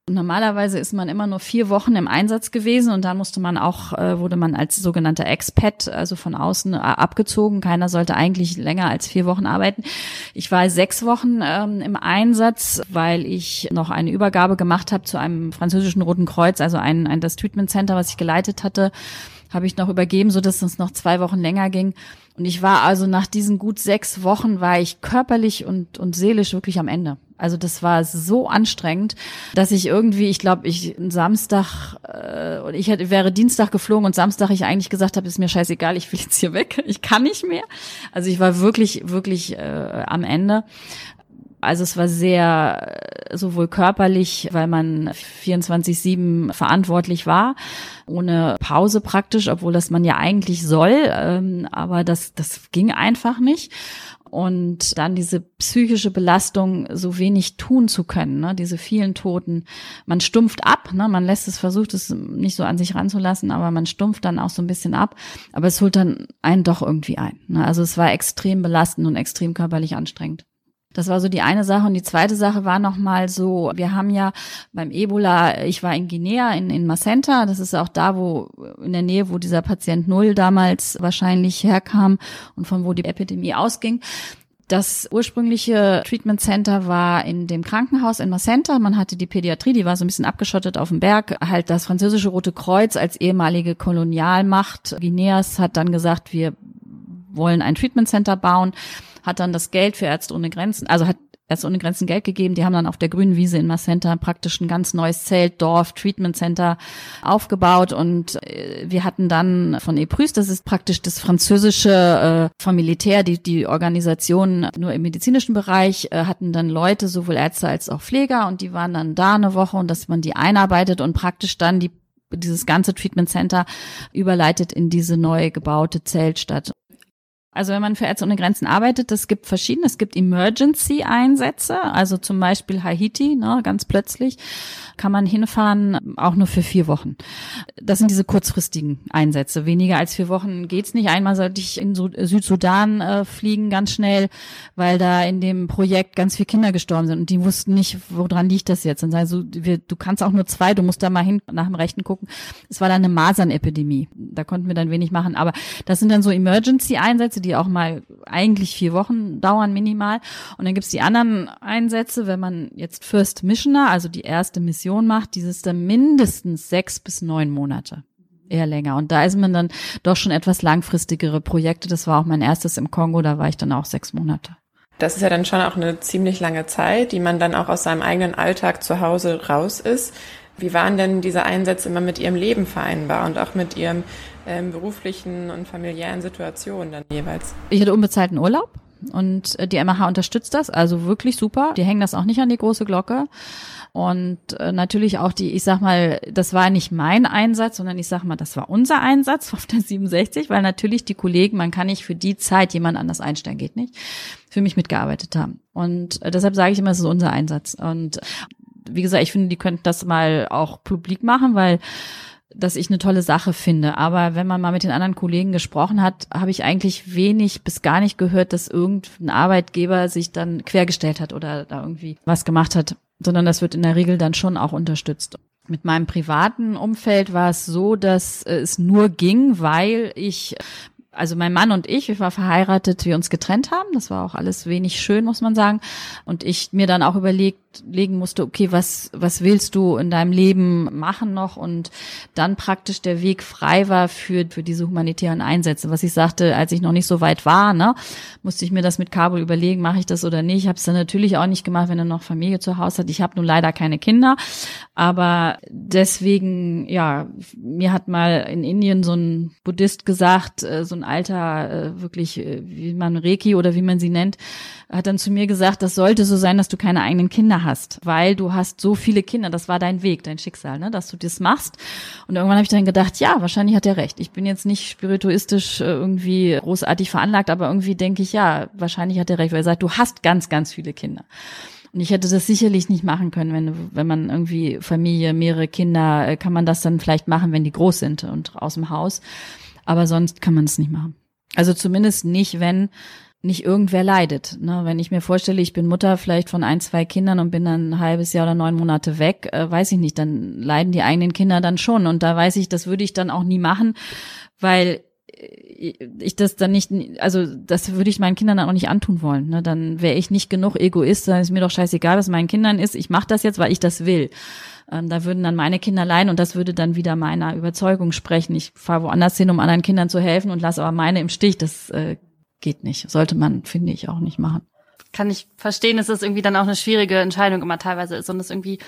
Normalerweise ist man immer nur vier Wochen im Einsatz gewesen und dann musste man auch, äh, wurde man als sogenannter Expat, also von außen äh, abgezogen. Keiner sollte eigentlich länger als vier Wochen arbeiten. Ich war sechs Wochen ähm, im Einsatz, weil ich noch eine Übergabe gemacht habe zu einem französischen Roten Kreuz, also ein, ein das Treatment Center, was ich geleitet hatte, habe ich noch übergeben, so dass es noch zwei Wochen länger ging. Und ich war also nach diesen gut sechs Wochen war ich körperlich und, und seelisch wirklich am Ende. Also das war so anstrengend, dass ich irgendwie, ich glaube, ich Samstag äh, und ich hätte, wäre Dienstag geflogen und Samstag ich eigentlich gesagt habe, ist mir scheißegal, ich will jetzt hier weg, *laughs* ich kann nicht mehr. Also ich war wirklich, wirklich äh, am Ende. Also es war sehr äh, sowohl körperlich, weil man 24/7 verantwortlich war, ohne Pause praktisch, obwohl das man ja eigentlich soll, ähm, aber das das ging einfach nicht und dann diese psychische Belastung, so wenig tun zu können, ne? diese vielen Toten. Man stumpft ab, ne? man lässt es, versucht es nicht so an sich ranzulassen, aber man stumpft dann auch so ein bisschen ab. Aber es holt dann einen doch irgendwie ein. Ne? Also es war extrem belastend und extrem körperlich anstrengend. Das war so die eine Sache. Und die zweite Sache war nochmal so, wir haben ja beim Ebola, ich war in Guinea, in, in Macenta, das ist auch da, wo, in der Nähe, wo dieser Patient Null damals wahrscheinlich herkam und von wo die Epidemie ausging. Das ursprüngliche Treatment Center war in dem Krankenhaus in Macenta. Man hatte die Pädiatrie, die war so ein bisschen abgeschottet auf dem Berg. Halt das französische Rote Kreuz als ehemalige Kolonialmacht Guineas hat dann gesagt, wir wollen ein Treatment Center bauen hat dann das Geld für Ärzte ohne Grenzen, also hat Ärzte ohne Grenzen Geld gegeben. Die haben dann auf der grünen Wiese in Macenta praktisch ein ganz neues Zelt, Dorf, Treatment Center aufgebaut und äh, wir hatten dann von EPRÜS, das ist praktisch das französische äh, vom Militär, die, die Organisation nur im medizinischen Bereich, äh, hatten dann Leute, sowohl Ärzte als auch Pfleger und die waren dann da eine Woche und dass man die einarbeitet und praktisch dann die dieses ganze Treatment Center überleitet in diese neu gebaute Zeltstadt. Also wenn man für Ärzte ohne Grenzen arbeitet, es gibt verschiedene. Es gibt Emergency-Einsätze, also zum Beispiel Haiti, ne, ganz plötzlich kann man hinfahren, auch nur für vier Wochen. Das sind diese kurzfristigen Einsätze. Weniger als vier Wochen geht's nicht. Einmal sollte ich in Südsudan äh, fliegen, ganz schnell, weil da in dem Projekt ganz viele Kinder gestorben sind und die wussten nicht, woran liegt das jetzt. Und sagen so, wir, du kannst auch nur zwei, du musst da mal hin nach dem Rechten gucken. Es war dann eine Masernepidemie. Da konnten wir dann wenig machen. Aber das sind dann so Emergency-Einsätze, die auch mal eigentlich vier Wochen dauern minimal. Und dann gibt's die anderen Einsätze, wenn man jetzt First Missioner, also die erste Mission macht, dieses dann mindestens sechs bis neun Monate. Eher länger. Und da ist man dann doch schon etwas langfristigere Projekte. Das war auch mein erstes im Kongo, da war ich dann auch sechs Monate. Das ist ja dann schon auch eine ziemlich lange Zeit, die man dann auch aus seinem eigenen Alltag zu Hause raus ist. Wie waren denn diese Einsätze immer mit Ihrem Leben vereinbar und auch mit Ihrem ähm, beruflichen und familiären Situationen dann jeweils? Ich hatte unbezahlten Urlaub. Und äh, die MH unterstützt das, also wirklich super. Die hängen das auch nicht an die große Glocke. Und äh, natürlich auch die, ich sag mal, das war nicht mein Einsatz, sondern ich sag mal, das war unser Einsatz *laughs* auf der 67, weil natürlich die Kollegen, man kann nicht für die Zeit jemand anders einstellen, geht nicht, für mich mitgearbeitet haben. Und äh, deshalb sage ich immer, es ist unser Einsatz. Und wie gesagt, ich finde, die könnten das mal auch publik machen, weil dass ich eine tolle Sache finde. Aber wenn man mal mit den anderen Kollegen gesprochen hat, habe ich eigentlich wenig bis gar nicht gehört, dass irgendein Arbeitgeber sich dann quergestellt hat oder da irgendwie was gemacht hat sondern das wird in der Regel dann schon auch unterstützt. Mit meinem privaten Umfeld war es so, dass es nur ging, weil ich also mein Mann und ich, wir waren verheiratet, wir uns getrennt haben. Das war auch alles wenig schön, muss man sagen. Und ich mir dann auch überlegt, legen musste, okay, was, was willst du in deinem Leben machen noch? Und dann praktisch der Weg frei war für, für diese humanitären Einsätze. Was ich sagte, als ich noch nicht so weit war, ne, musste ich mir das mit Kabul überlegen, mache ich das oder nicht. Ich habe es dann natürlich auch nicht gemacht, wenn er noch Familie zu Hause hat. Ich habe nun leider keine Kinder. Aber deswegen, ja, mir hat mal in Indien so ein Buddhist gesagt, äh, so ein alter, äh, wirklich, äh, wie man Reiki oder wie man sie nennt, hat dann zu mir gesagt, das sollte so sein, dass du keine eigenen Kinder hast, weil du hast so viele Kinder, das war dein Weg, dein Schicksal, ne, dass du das machst. Und irgendwann habe ich dann gedacht, ja, wahrscheinlich hat er recht. Ich bin jetzt nicht spirituistisch äh, irgendwie großartig veranlagt, aber irgendwie denke ich, ja, wahrscheinlich hat er recht, weil er sagt, du hast ganz, ganz viele Kinder. Und ich hätte das sicherlich nicht machen können, wenn, wenn man irgendwie Familie, mehrere Kinder, äh, kann man das dann vielleicht machen, wenn die groß sind und aus dem Haus. Aber sonst kann man es nicht machen. Also zumindest nicht, wenn nicht irgendwer leidet. Ne? Wenn ich mir vorstelle, ich bin Mutter vielleicht von ein, zwei Kindern und bin dann ein halbes Jahr oder neun Monate weg, äh, weiß ich nicht, dann leiden die eigenen Kinder dann schon. Und da weiß ich, das würde ich dann auch nie machen, weil äh, ich das dann nicht, also das würde ich meinen Kindern dann auch nicht antun wollen. Ne? Dann wäre ich nicht genug Egoist, dann ist mir doch scheißegal, was meinen Kindern ist. Ich mache das jetzt, weil ich das will. Ähm, da würden dann meine Kinder leiden und das würde dann wieder meiner Überzeugung sprechen. Ich fahre woanders hin, um anderen Kindern zu helfen und lasse aber meine im Stich. Das äh, geht nicht. Sollte man, finde ich, auch nicht machen. Kann ich verstehen, dass es irgendwie dann auch eine schwierige Entscheidung immer teilweise ist und es irgendwie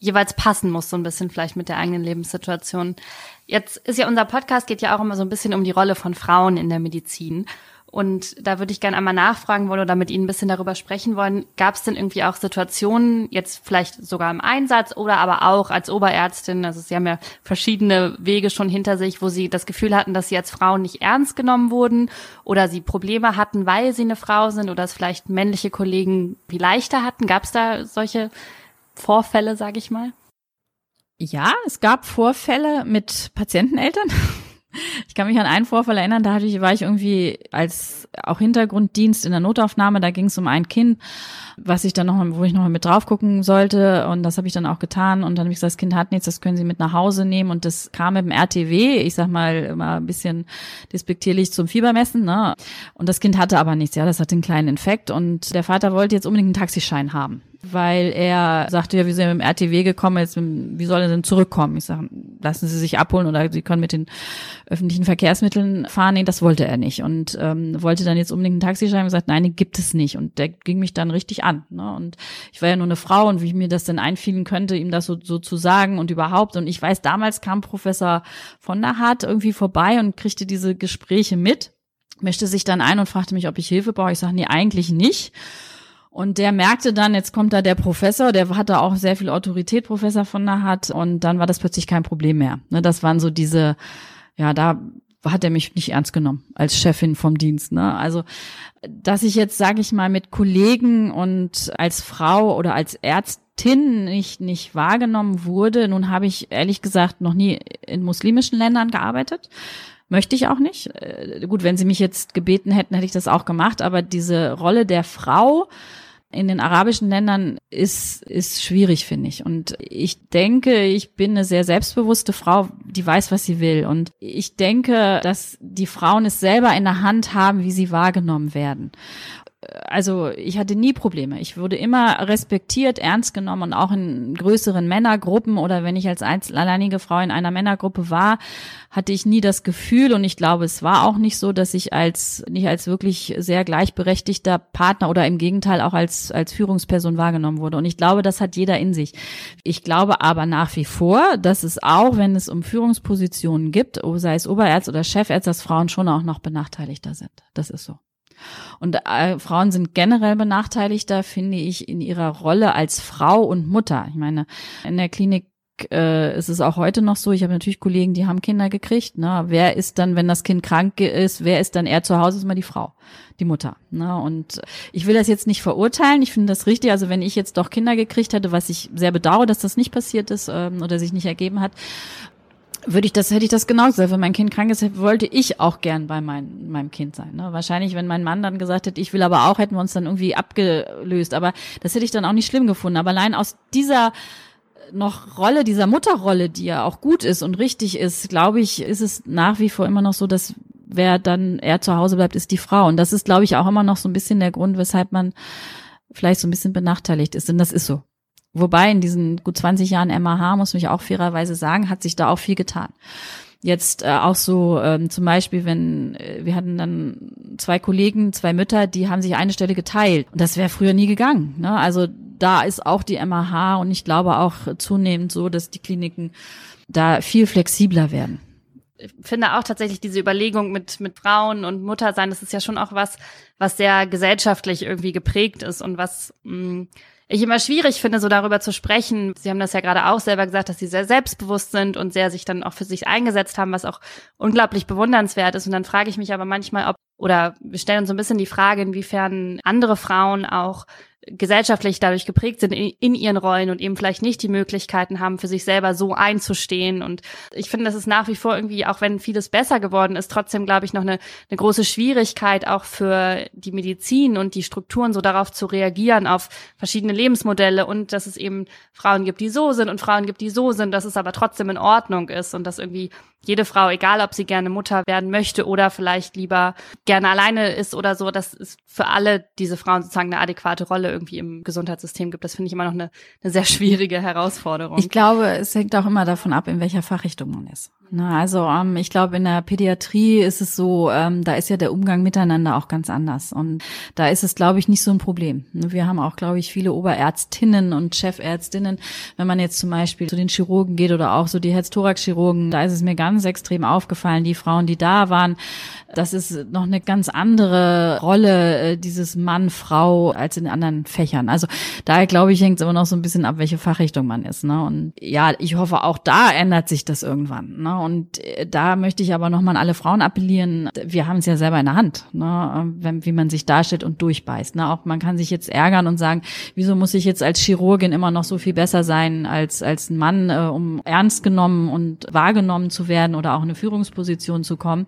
jeweils passen muss, so ein bisschen vielleicht mit der eigenen Lebenssituation. Jetzt ist ja unser Podcast geht ja auch immer so ein bisschen um die Rolle von Frauen in der Medizin. Und da würde ich gerne einmal nachfragen wollen oder mit Ihnen ein bisschen darüber sprechen wollen. Gab es denn irgendwie auch Situationen, jetzt vielleicht sogar im Einsatz oder aber auch als Oberärztin, also Sie haben ja verschiedene Wege schon hinter sich, wo Sie das Gefühl hatten, dass Sie als Frauen nicht ernst genommen wurden oder Sie Probleme hatten, weil Sie eine Frau sind oder es vielleicht männliche Kollegen wie leichter hatten? Gab es da solche Vorfälle, sage ich mal? Ja, es gab Vorfälle mit Patienteneltern. Ich kann mich an einen Vorfall erinnern, da hatte ich, war ich irgendwie als auch Hintergrunddienst in der Notaufnahme, da ging es um ein Kind, was ich dann noch, wo ich noch mal mit drauf gucken sollte und das habe ich dann auch getan und dann habe ich gesagt, das Kind hat nichts, das können Sie mit nach Hause nehmen und das kam mit dem RTW, ich sag mal immer ein bisschen despektierlich zum Fiebermessen, ne? Und das Kind hatte aber nichts, ja, das hatte einen kleinen Infekt und der Vater wollte jetzt unbedingt einen Taxischein haben weil er sagte, ja, wir sind dem RTW gekommen, jetzt, wie soll er denn zurückkommen? Ich sage, lassen Sie sich abholen oder Sie können mit den öffentlichen Verkehrsmitteln fahren. Nee, das wollte er nicht und ähm, wollte dann jetzt unbedingt einen Taxischein und gesagt, nein, den gibt es nicht. Und der ging mich dann richtig an. Ne? Und ich war ja nur eine Frau und wie mir das denn einfielen könnte, ihm das so, so zu sagen und überhaupt. Und ich weiß, damals kam Professor von der Hart irgendwie vorbei und kriegte diese Gespräche mit, mischte sich dann ein und fragte mich, ob ich Hilfe brauche. Ich sage, nee, eigentlich nicht. Und der merkte dann, jetzt kommt da der Professor, der hatte auch sehr viel Autorität, Professor von der hat, und dann war das plötzlich kein Problem mehr. Ne, das waren so diese, ja, da hat er mich nicht ernst genommen als Chefin vom Dienst. Ne? Also, dass ich jetzt, sage ich mal, mit Kollegen und als Frau oder als Ärztin nicht, nicht wahrgenommen wurde. Nun habe ich ehrlich gesagt noch nie in muslimischen Ländern gearbeitet. Möchte ich auch nicht. Äh, gut, wenn Sie mich jetzt gebeten hätten, hätte ich das auch gemacht. Aber diese Rolle der Frau in den arabischen Ländern ist, ist schwierig, finde ich. Und ich denke, ich bin eine sehr selbstbewusste Frau, die weiß, was sie will. Und ich denke, dass die Frauen es selber in der Hand haben, wie sie wahrgenommen werden also ich hatte nie Probleme. Ich wurde immer respektiert, ernst genommen und auch in größeren Männergruppen oder wenn ich als alleinige Frau in einer Männergruppe war, hatte ich nie das Gefühl und ich glaube, es war auch nicht so, dass ich als nicht als wirklich sehr gleichberechtigter Partner oder im Gegenteil auch als als Führungsperson wahrgenommen wurde und ich glaube, das hat jeder in sich. Ich glaube aber nach wie vor, dass es auch, wenn es um Führungspositionen gibt, sei es Oberärzt oder Chefärzt, dass Frauen schon auch noch benachteiligter sind. Das ist so. Und äh, Frauen sind generell benachteiligter, finde ich, in ihrer Rolle als Frau und Mutter. Ich meine, in der Klinik äh, ist es auch heute noch so. Ich habe natürlich Kollegen, die haben Kinder gekriegt. Ne? Wer ist dann, wenn das Kind krank ist, wer ist dann eher zu Hause? Ist immer die Frau, die Mutter. Ne? Und ich will das jetzt nicht verurteilen. Ich finde das richtig. Also wenn ich jetzt doch Kinder gekriegt hätte, was ich sehr bedauere, dass das nicht passiert ist ähm, oder sich nicht ergeben hat, würde ich das, hätte ich das genau gesagt. Wenn mein Kind krank ist, wollte ich auch gern bei mein, meinem Kind sein. Ne? Wahrscheinlich, wenn mein Mann dann gesagt hätte, ich will aber auch, hätten wir uns dann irgendwie abgelöst. Aber das hätte ich dann auch nicht schlimm gefunden. Aber allein aus dieser noch Rolle, dieser Mutterrolle, die ja auch gut ist und richtig ist, glaube ich, ist es nach wie vor immer noch so, dass wer dann eher zu Hause bleibt, ist die Frau. Und das ist, glaube ich, auch immer noch so ein bisschen der Grund, weshalb man vielleicht so ein bisschen benachteiligt ist. Denn das ist so. Wobei in diesen gut 20 Jahren MAH, muss mich auch fairerweise sagen, hat sich da auch viel getan. Jetzt äh, auch so ähm, zum Beispiel, wenn äh, wir hatten dann zwei Kollegen, zwei Mütter, die haben sich eine Stelle geteilt. Und das wäre früher nie gegangen. Ne? Also da ist auch die MAH und ich glaube auch zunehmend so, dass die Kliniken da viel flexibler werden ich finde auch tatsächlich diese Überlegung mit, mit Frauen und Muttersein, das ist ja schon auch was, was sehr gesellschaftlich irgendwie geprägt ist und was mh, mm, ich immer schwierig finde, so darüber zu sprechen. Sie haben das ja gerade auch selber gesagt, dass Sie sehr selbstbewusst sind und sehr sich dann auch für sich eingesetzt haben, was auch unglaublich bewundernswert ist. Und dann frage ich mich aber manchmal, ob, oder wir stellen uns so ein bisschen die Frage, inwiefern andere Frauen auch gesellschaftlich dadurch geprägt sind in, ihren Rollen und eben vielleicht nicht die Möglichkeiten haben, für sich selber so einzustehen. Und ich finde, das ist nach wie vor irgendwie, auch wenn vieles besser geworden ist, trotzdem, glaube ich, noch eine, eine große Schwierigkeit auch für die Medizin und die Strukturen, so darauf zu reagieren, auf verschiedene Lebensmodelle und dass es eben Frauen gibt, die so sind und Frauen gibt, die so sind, dass es aber trotzdem in Ordnung ist und dass irgendwie jede Frau, egal ob sie gerne Mutter werden möchte oder vielleicht lieber gerne alleine ist oder so, dass es für alle diese Frauen sozusagen eine adäquate Rolle irgendwie im Gesundheitssystem gibt. Das finde ich immer noch eine, eine sehr schwierige Herausforderung. Ich glaube, es hängt auch immer davon ab, in welcher Fachrichtung man ist. Na, also ähm, ich glaube, in der Pädiatrie ist es so, ähm, da ist ja der Umgang miteinander auch ganz anders. Und da ist es, glaube ich, nicht so ein Problem. Wir haben auch, glaube ich, viele Oberärztinnen und Chefärztinnen. Wenn man jetzt zum Beispiel zu den Chirurgen geht oder auch so die Herz-Thorax-Chirurgen, da ist es mir ganz extrem aufgefallen, die Frauen, die da waren, das ist noch eine ganz andere Rolle, äh, dieses Mann, Frau, als in anderen Fächern. Also daher, glaube ich, hängt es immer noch so ein bisschen ab, welche Fachrichtung man ist. Ne? Und ja, ich hoffe, auch da ändert sich das irgendwann. Ne? Und äh, da möchte ich aber nochmal an alle Frauen appellieren. Wir haben es ja selber in der Hand, ne? Wenn, wie man sich darstellt und durchbeißt. Ne? Auch man kann sich jetzt ärgern und sagen, wieso muss ich jetzt als Chirurgin immer noch so viel besser sein als, als ein Mann, äh, um ernst genommen und wahrgenommen zu werden oder auch eine Führungsposition zu kommen.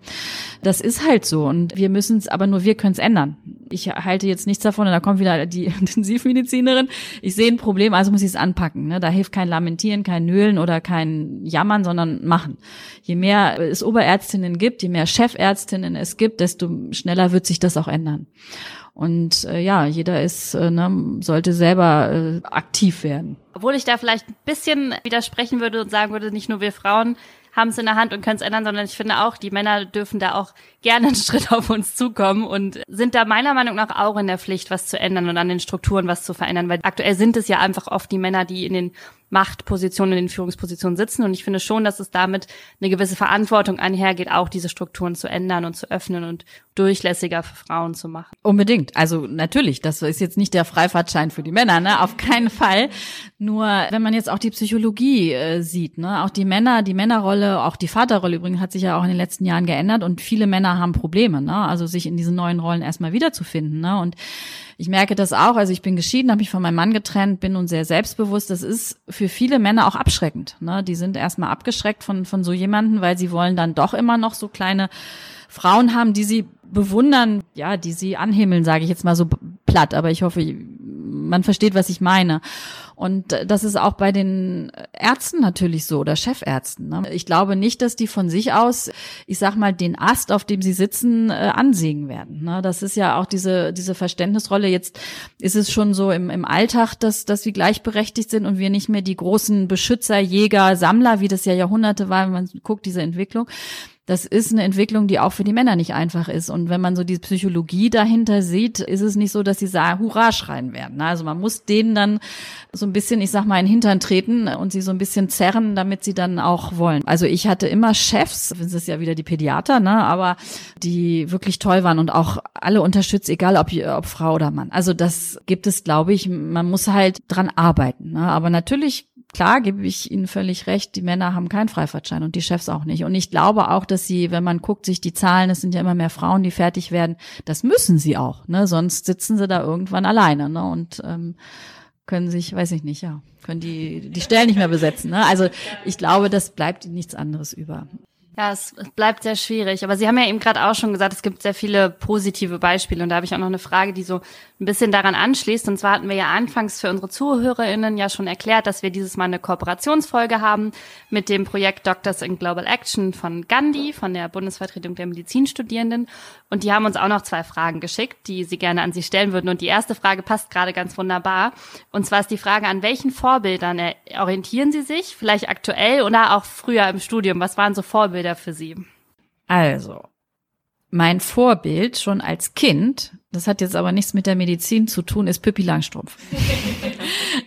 Das ist halt so. Und wir müssen es, aber nur wir können es ändern. Ich halte jetzt nichts davon, und da kommt wieder die *laughs* Intensivmedizinerin. Ich sehe ein Problem, also muss ich es anpacken. Ne? Da hilft kein Lamentieren, kein Nölen oder kein Jammern, sondern machen je mehr es Oberärztinnen gibt, je mehr Chefärztinnen es gibt, desto schneller wird sich das auch ändern. Und äh, ja, jeder ist, äh, ne, sollte selber äh, aktiv werden. Obwohl ich da vielleicht ein bisschen widersprechen würde und sagen würde, nicht nur wir Frauen haben es in der Hand und können es ändern, sondern ich finde auch, die Männer dürfen da auch gerne einen *laughs* Schritt auf uns zukommen und sind da meiner Meinung nach auch in der Pflicht, was zu ändern und an den Strukturen was zu verändern, weil aktuell sind es ja einfach oft die Männer, die in den Machtpositionen, in den Führungspositionen sitzen. Und ich finde schon, dass es damit eine gewisse Verantwortung einhergeht, auch diese Strukturen zu ändern und zu öffnen und durchlässiger für Frauen zu machen. Unbedingt. Also natürlich, das ist jetzt nicht der Freifahrtschein für die Männer, ne? Auf keinen Fall. Nur wenn man jetzt auch die Psychologie äh, sieht, ne? Auch die Männer, die Männerrolle, auch die Vaterrolle übrigens hat sich ja auch in den letzten Jahren geändert und viele Männer haben Probleme, ne? Also sich in diesen neuen Rollen erstmal wiederzufinden, ne? Und ich merke das auch. Also ich bin geschieden, habe mich von meinem Mann getrennt, bin nun sehr selbstbewusst. Das ist für viele Männer auch abschreckend. Ne? Die sind erstmal abgeschreckt von, von so jemanden, weil sie wollen dann doch immer noch so kleine Frauen haben, die sie bewundern, ja, die sie anhimmeln, sage ich jetzt mal so platt. Aber ich hoffe, man versteht, was ich meine. Und das ist auch bei den Ärzten natürlich so oder Chefärzten. Ne? Ich glaube nicht, dass die von sich aus, ich sag mal, den Ast, auf dem sie sitzen, äh, ansägen werden. Ne? Das ist ja auch diese, diese Verständnisrolle. Jetzt ist es schon so im, im Alltag, dass, dass wir gleichberechtigt sind und wir nicht mehr die großen Beschützer, Jäger, Sammler, wie das ja Jahrhunderte war, wenn man guckt, diese Entwicklung. Das ist eine Entwicklung, die auch für die Männer nicht einfach ist. Und wenn man so die Psychologie dahinter sieht, ist es nicht so, dass sie sagen, Hurra schreien werden. Also man muss denen dann so ein bisschen, ich sag mal, in den Hintern treten und sie so ein bisschen zerren, damit sie dann auch wollen. Also ich hatte immer Chefs, das ist ja wieder die Pädiater, ne, aber die wirklich toll waren und auch alle unterstützt, egal ob, ob Frau oder Mann. Also das gibt es, glaube ich, man muss halt dran arbeiten. Ne? Aber natürlich klar gebe ich Ihnen völlig recht, die Männer haben keinen Freifahrtschein und die Chefs auch nicht. Und ich glaube auch, dass sie, wenn man guckt, sich die Zahlen, es sind ja immer mehr Frauen, die fertig werden, das müssen sie auch, ne? Sonst sitzen sie da irgendwann alleine, ne? Und ähm, können sich, weiß ich nicht, ja, können die die Stellen nicht mehr besetzen. Ne? Also ich glaube, das bleibt ihnen nichts anderes über. Ja, es bleibt sehr schwierig. Aber Sie haben ja eben gerade auch schon gesagt, es gibt sehr viele positive Beispiele. Und da habe ich auch noch eine Frage, die so ein bisschen daran anschließt. Und zwar hatten wir ja anfangs für unsere ZuhörerInnen ja schon erklärt, dass wir dieses Mal eine Kooperationsfolge haben mit dem Projekt Doctors in Global Action von Gandhi, von der Bundesvertretung der Medizinstudierenden. Und die haben uns auch noch zwei Fragen geschickt, die Sie gerne an Sie stellen würden. Und die erste Frage passt gerade ganz wunderbar. Und zwar ist die Frage, an welchen Vorbildern orientieren Sie sich? Vielleicht aktuell oder auch früher im Studium? Was waren so Vorbilder? Für Sie? Also, mein Vorbild schon als Kind, das hat jetzt aber nichts mit der Medizin zu tun, ist Pippi Langstrumpf. *laughs*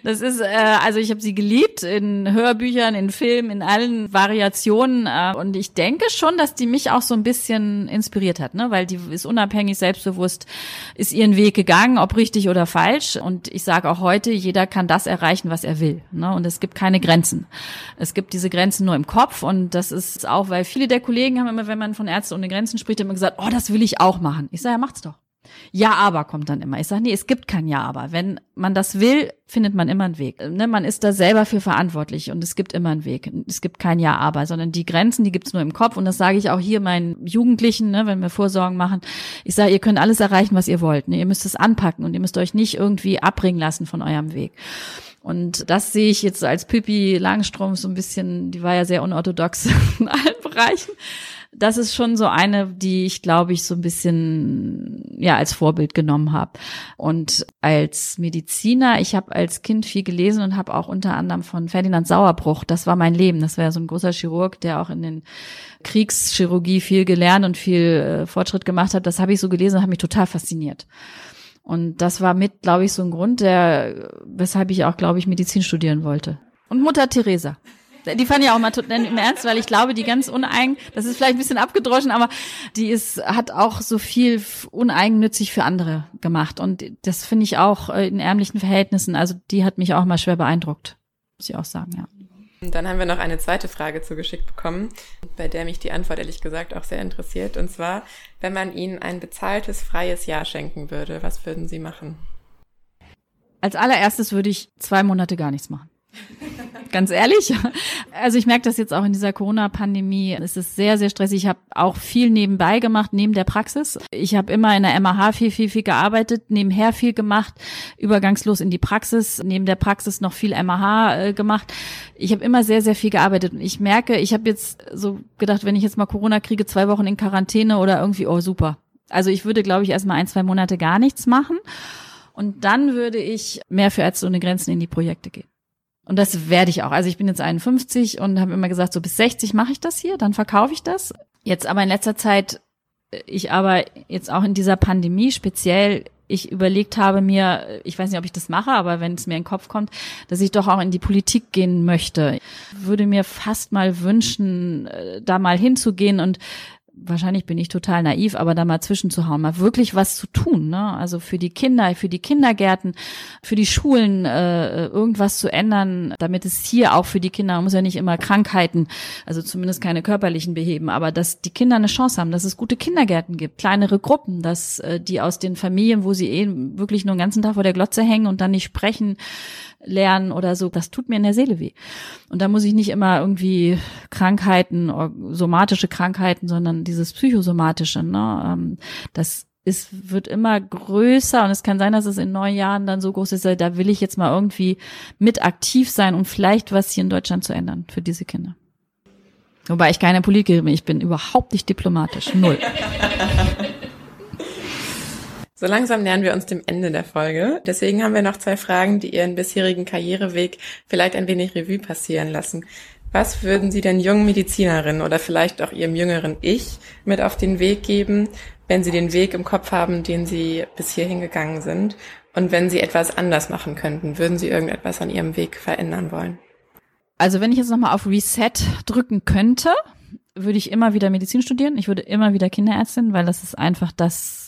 Das ist, äh, also ich habe sie geliebt in Hörbüchern, in Filmen, in allen Variationen. Äh, und ich denke schon, dass die mich auch so ein bisschen inspiriert hat, ne? Weil die ist unabhängig, selbstbewusst, ist ihren Weg gegangen, ob richtig oder falsch. Und ich sage auch heute, jeder kann das erreichen, was er will. Ne? Und es gibt keine Grenzen. Es gibt diese Grenzen nur im Kopf. Und das ist auch, weil viele der Kollegen haben immer, wenn man von Ärzte ohne Grenzen spricht, immer gesagt, oh, das will ich auch machen. Ich sage, ja, macht's doch. Ja, aber kommt dann immer. Ich sage, nee, es gibt kein Ja, aber. Wenn man das will, findet man immer einen Weg. Ne, man ist da selber für verantwortlich und es gibt immer einen Weg. Es gibt kein Ja, aber, sondern die Grenzen, die gibt's nur im Kopf. Und das sage ich auch hier meinen Jugendlichen, ne, wenn wir Vorsorgen machen. Ich sage, ihr könnt alles erreichen, was ihr wollt. Ne? Ihr müsst es anpacken und ihr müsst euch nicht irgendwie abbringen lassen von eurem Weg. Und das sehe ich jetzt als Pippi Langstrom so ein bisschen, die war ja sehr unorthodox *laughs* in allen Bereichen das ist schon so eine, die ich glaube ich so ein bisschen ja als Vorbild genommen habe. Und als Mediziner, ich habe als Kind viel gelesen und habe auch unter anderem von Ferdinand Sauerbruch, das war mein Leben, das war ja so ein großer Chirurg, der auch in den Kriegschirurgie viel gelernt und viel äh, Fortschritt gemacht hat. Das habe ich so gelesen und habe mich total fasziniert. Und das war mit, glaube ich, so ein Grund, der, weshalb ich auch, glaube ich, Medizin studieren wollte. Und Mutter Teresa. Die fand ich auch mal im Ernst, weil ich glaube, die ganz uneigen, das ist vielleicht ein bisschen abgedroschen, aber die ist, hat auch so viel uneigennützig für andere gemacht. Und das finde ich auch äh, in ärmlichen Verhältnissen. Also die hat mich auch mal schwer beeindruckt, muss ich auch sagen, ja. Und dann haben wir noch eine zweite Frage zugeschickt bekommen, bei der mich die Antwort ehrlich gesagt auch sehr interessiert. Und zwar, wenn man Ihnen ein bezahltes freies Jahr schenken würde, was würden Sie machen? Als allererstes würde ich zwei Monate gar nichts machen. *laughs* Ganz ehrlich. Also ich merke das jetzt auch in dieser Corona-Pandemie. Es ist sehr, sehr stressig. Ich habe auch viel nebenbei gemacht, neben der Praxis. Ich habe immer in der MAH viel, viel, viel gearbeitet, nebenher viel gemacht, übergangslos in die Praxis, neben der Praxis noch viel MAH äh, gemacht. Ich habe immer sehr, sehr viel gearbeitet. Und ich merke, ich habe jetzt so gedacht, wenn ich jetzt mal Corona kriege, zwei Wochen in Quarantäne oder irgendwie, oh super. Also ich würde, glaube ich, erstmal ein, zwei Monate gar nichts machen. Und dann würde ich mehr für Ärzte ohne Grenzen in die Projekte gehen. Und das werde ich auch. Also ich bin jetzt 51 und habe immer gesagt, so bis 60 mache ich das hier, dann verkaufe ich das. Jetzt aber in letzter Zeit, ich aber jetzt auch in dieser Pandemie speziell, ich überlegt habe mir, ich weiß nicht, ob ich das mache, aber wenn es mir in den Kopf kommt, dass ich doch auch in die Politik gehen möchte. Ich würde mir fast mal wünschen, äh, da mal hinzugehen und wahrscheinlich bin ich total naiv, aber da mal zwischenzuhauen, mal wirklich was zu tun, ne? Also für die Kinder, für die Kindergärten, für die Schulen äh, irgendwas zu ändern, damit es hier auch für die Kinder, man muss ja nicht immer Krankheiten, also zumindest keine körperlichen beheben, aber dass die Kinder eine Chance haben, dass es gute Kindergärten gibt, kleinere Gruppen, dass äh, die aus den Familien, wo sie eh wirklich nur den ganzen Tag vor der Glotze hängen und dann nicht sprechen, lernen oder so, das tut mir in der Seele weh. Und da muss ich nicht immer irgendwie Krankheiten, somatische Krankheiten, sondern dieses psychosomatische, ne? Ähm, das ist, wird immer größer und es kann sein, dass es in neun Jahren dann so groß ist, da will ich jetzt mal irgendwie mit aktiv sein und vielleicht was hier in Deutschland zu ändern für diese Kinder. Wobei ich keine Politikerin bin, ich bin überhaupt nicht diplomatisch. Null. *laughs* So langsam nähern wir uns dem Ende der Folge. Deswegen haben wir noch zwei Fragen, die Ihren bisherigen Karriereweg vielleicht ein wenig Revue passieren lassen. Was würden Sie denn jungen Medizinerinnen oder vielleicht auch Ihrem jüngeren Ich mit auf den Weg geben, wenn Sie den Weg im Kopf haben, den Sie bis hierhin gegangen sind? Und wenn Sie etwas anders machen könnten, würden Sie irgendetwas an Ihrem Weg verändern wollen? Also wenn ich jetzt nochmal auf Reset drücken könnte, würde ich immer wieder Medizin studieren. Ich würde immer wieder Kinderärztin, weil das ist einfach das,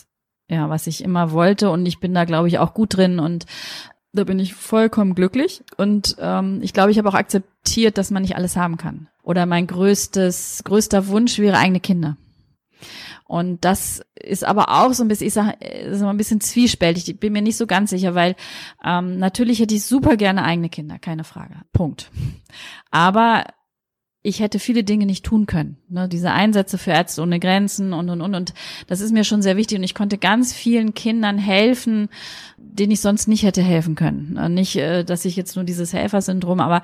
ja, was ich immer wollte. Und ich bin da, glaube ich, auch gut drin und da bin ich vollkommen glücklich. Und ähm, ich glaube, ich habe auch akzeptiert, dass man nicht alles haben kann. Oder mein größtes, größter Wunsch wäre eigene Kinder. Und das ist aber auch so ein bisschen, ich sag, ist ein bisschen zwiespältig. Ich bin mir nicht so ganz sicher, weil ähm, natürlich hätte ich super gerne eigene Kinder, keine Frage. Punkt. Aber ich hätte viele Dinge nicht tun können. Ne? Diese Einsätze für Ärzte ohne Grenzen und, und, und. Und das ist mir schon sehr wichtig. Und ich konnte ganz vielen Kindern helfen, denen ich sonst nicht hätte helfen können. Nicht, äh, dass ich jetzt nur dieses Helfersyndrom, aber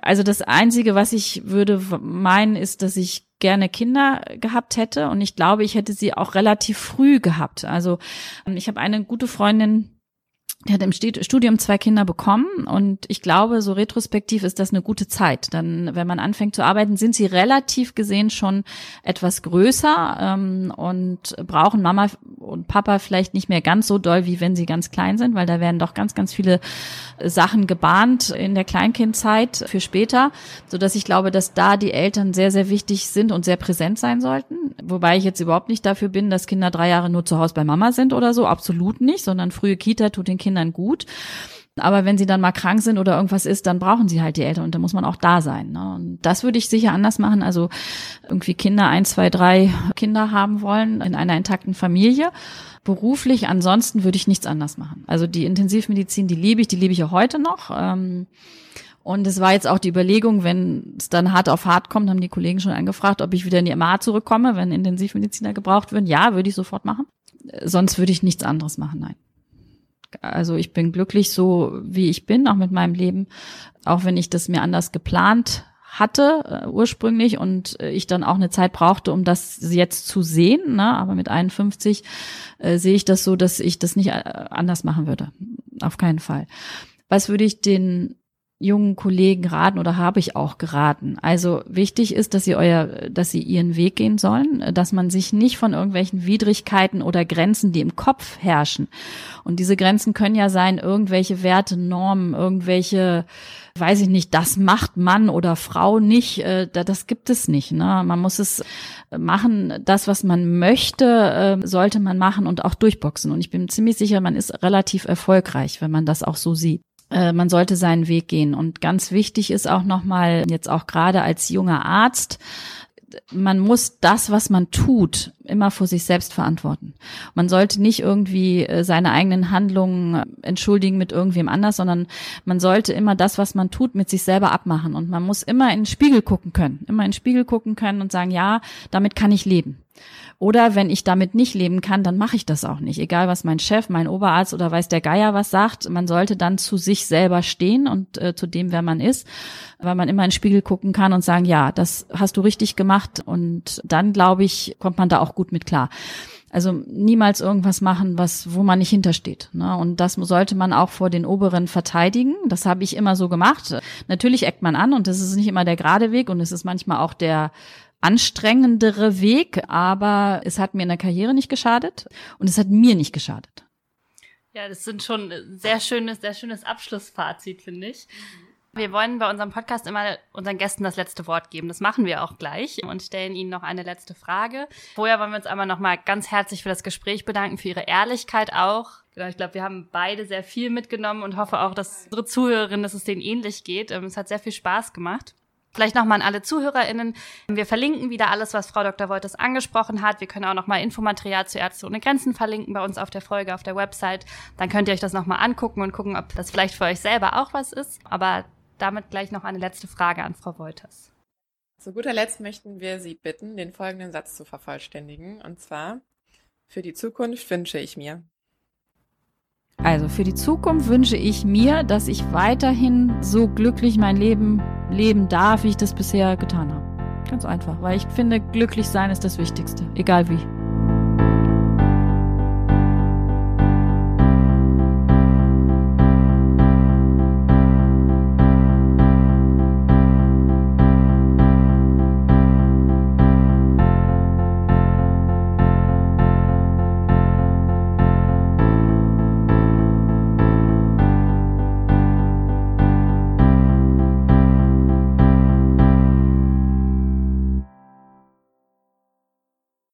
also das Einzige, was ich würde meinen, ist, dass ich gerne Kinder gehabt hätte. Und ich glaube, ich hätte sie auch relativ früh gehabt. Also ich habe eine gute Freundin, er hat im Studium zwei Kinder bekommen und ich glaube, so retrospektiv ist das eine gute Zeit. Dann, wenn man anfängt zu arbeiten, sind sie relativ gesehen schon etwas größer ähm, und brauchen Mama und Papa vielleicht nicht mehr ganz so doll, wie wenn sie ganz klein sind, weil da werden doch ganz, ganz viele Sachen gebahnt in der Kleinkindzeit für später, so dass ich glaube, dass da die Eltern sehr, sehr wichtig sind und sehr präsent sein sollten. Wobei ich jetzt überhaupt nicht dafür bin, dass Kinder drei Jahre nur zu Hause bei Mama sind oder so, absolut nicht, sondern frühe Kita tut den Kindern Kindern gut. Aber wenn sie dann mal krank sind oder irgendwas ist, dann brauchen sie halt die Eltern und da muss man auch da sein. Ne? Und das würde ich sicher anders machen. Also irgendwie Kinder, ein, zwei, drei Kinder haben wollen in einer intakten Familie. Beruflich, ansonsten würde ich nichts anders machen. Also die Intensivmedizin, die liebe ich, die liebe ich auch heute noch. Ähm, und es war jetzt auch die Überlegung, wenn es dann hart auf hart kommt, haben die Kollegen schon angefragt, ob ich wieder in die MA zurückkomme, wenn Intensivmediziner gebraucht würden. Ja, würde ich sofort machen. Sonst würde ich nichts anderes machen, nein. Also ich bin glücklich so, wie ich bin, auch mit meinem Leben, auch wenn ich das mir anders geplant hatte äh, ursprünglich und äh, ich dann auch eine Zeit brauchte, um das jetzt zu sehen. Ne? Aber mit 51 äh, sehe ich das so, dass ich das nicht äh, anders machen würde. Auf keinen Fall. Was würde ich den jungen Kollegen raten oder habe ich auch geraten. Also wichtig ist, dass sie euer, dass sie ihren Weg gehen sollen, dass man sich nicht von irgendwelchen Widrigkeiten oder Grenzen, die im Kopf herrschen. Und diese Grenzen können ja sein, irgendwelche Werte, Normen, irgendwelche, weiß ich nicht, das macht Mann oder Frau nicht, äh, das gibt es nicht. Ne? Man muss es machen, das, was man möchte, äh, sollte man machen und auch durchboxen. Und ich bin ziemlich sicher, man ist relativ erfolgreich, wenn man das auch so sieht. Äh, man sollte seinen Weg gehen. Und ganz wichtig ist auch nochmal, jetzt auch gerade als junger Arzt, man muss das, was man tut, immer vor sich selbst verantworten. Man sollte nicht irgendwie äh, seine eigenen Handlungen entschuldigen mit irgendwem anders, sondern man sollte immer das, was man tut, mit sich selber abmachen. Und man muss immer in den Spiegel gucken können, immer in den Spiegel gucken können und sagen, ja, damit kann ich leben. Oder wenn ich damit nicht leben kann, dann mache ich das auch nicht. Egal, was mein Chef, mein Oberarzt oder weiß der Geier was sagt, man sollte dann zu sich selber stehen und äh, zu dem, wer man ist, weil man immer in den Spiegel gucken kann und sagen, ja, das hast du richtig gemacht. Und dann, glaube ich, kommt man da auch gut mit klar. Also niemals irgendwas machen, was, wo man nicht hintersteht. Ne? Und das sollte man auch vor den Oberen verteidigen. Das habe ich immer so gemacht. Natürlich eckt man an und das ist nicht immer der gerade Weg und es ist manchmal auch der anstrengendere Weg, aber es hat mir in der Karriere nicht geschadet und es hat mir nicht geschadet. Ja, das sind schon sehr schönes, sehr schönes Abschlussfazit, finde ich. Wir wollen bei unserem Podcast immer unseren Gästen das letzte Wort geben. Das machen wir auch gleich und stellen ihnen noch eine letzte Frage. Vorher wollen wir uns einmal nochmal ganz herzlich für das Gespräch bedanken, für Ihre Ehrlichkeit auch. Genau, ich glaube, wir haben beide sehr viel mitgenommen und hoffe auch, dass unsere Zuhörerinnen, dass es denen ähnlich geht. Ähm, es hat sehr viel Spaß gemacht. Vielleicht nochmal an alle ZuhörerInnen. Wir verlinken wieder alles, was Frau Dr. Wolters angesprochen hat. Wir können auch nochmal Infomaterial zu Ärzte ohne Grenzen verlinken bei uns auf der Folge, auf der Website. Dann könnt ihr euch das nochmal angucken und gucken, ob das vielleicht für euch selber auch was ist. Aber damit gleich noch eine letzte Frage an Frau Wolters. Zu guter Letzt möchten wir Sie bitten, den folgenden Satz zu vervollständigen. Und zwar, für die Zukunft wünsche ich mir. Also für die Zukunft wünsche ich mir, dass ich weiterhin so glücklich mein Leben leben darf, wie ich das bisher getan habe. Ganz einfach, weil ich finde, glücklich sein ist das Wichtigste, egal wie.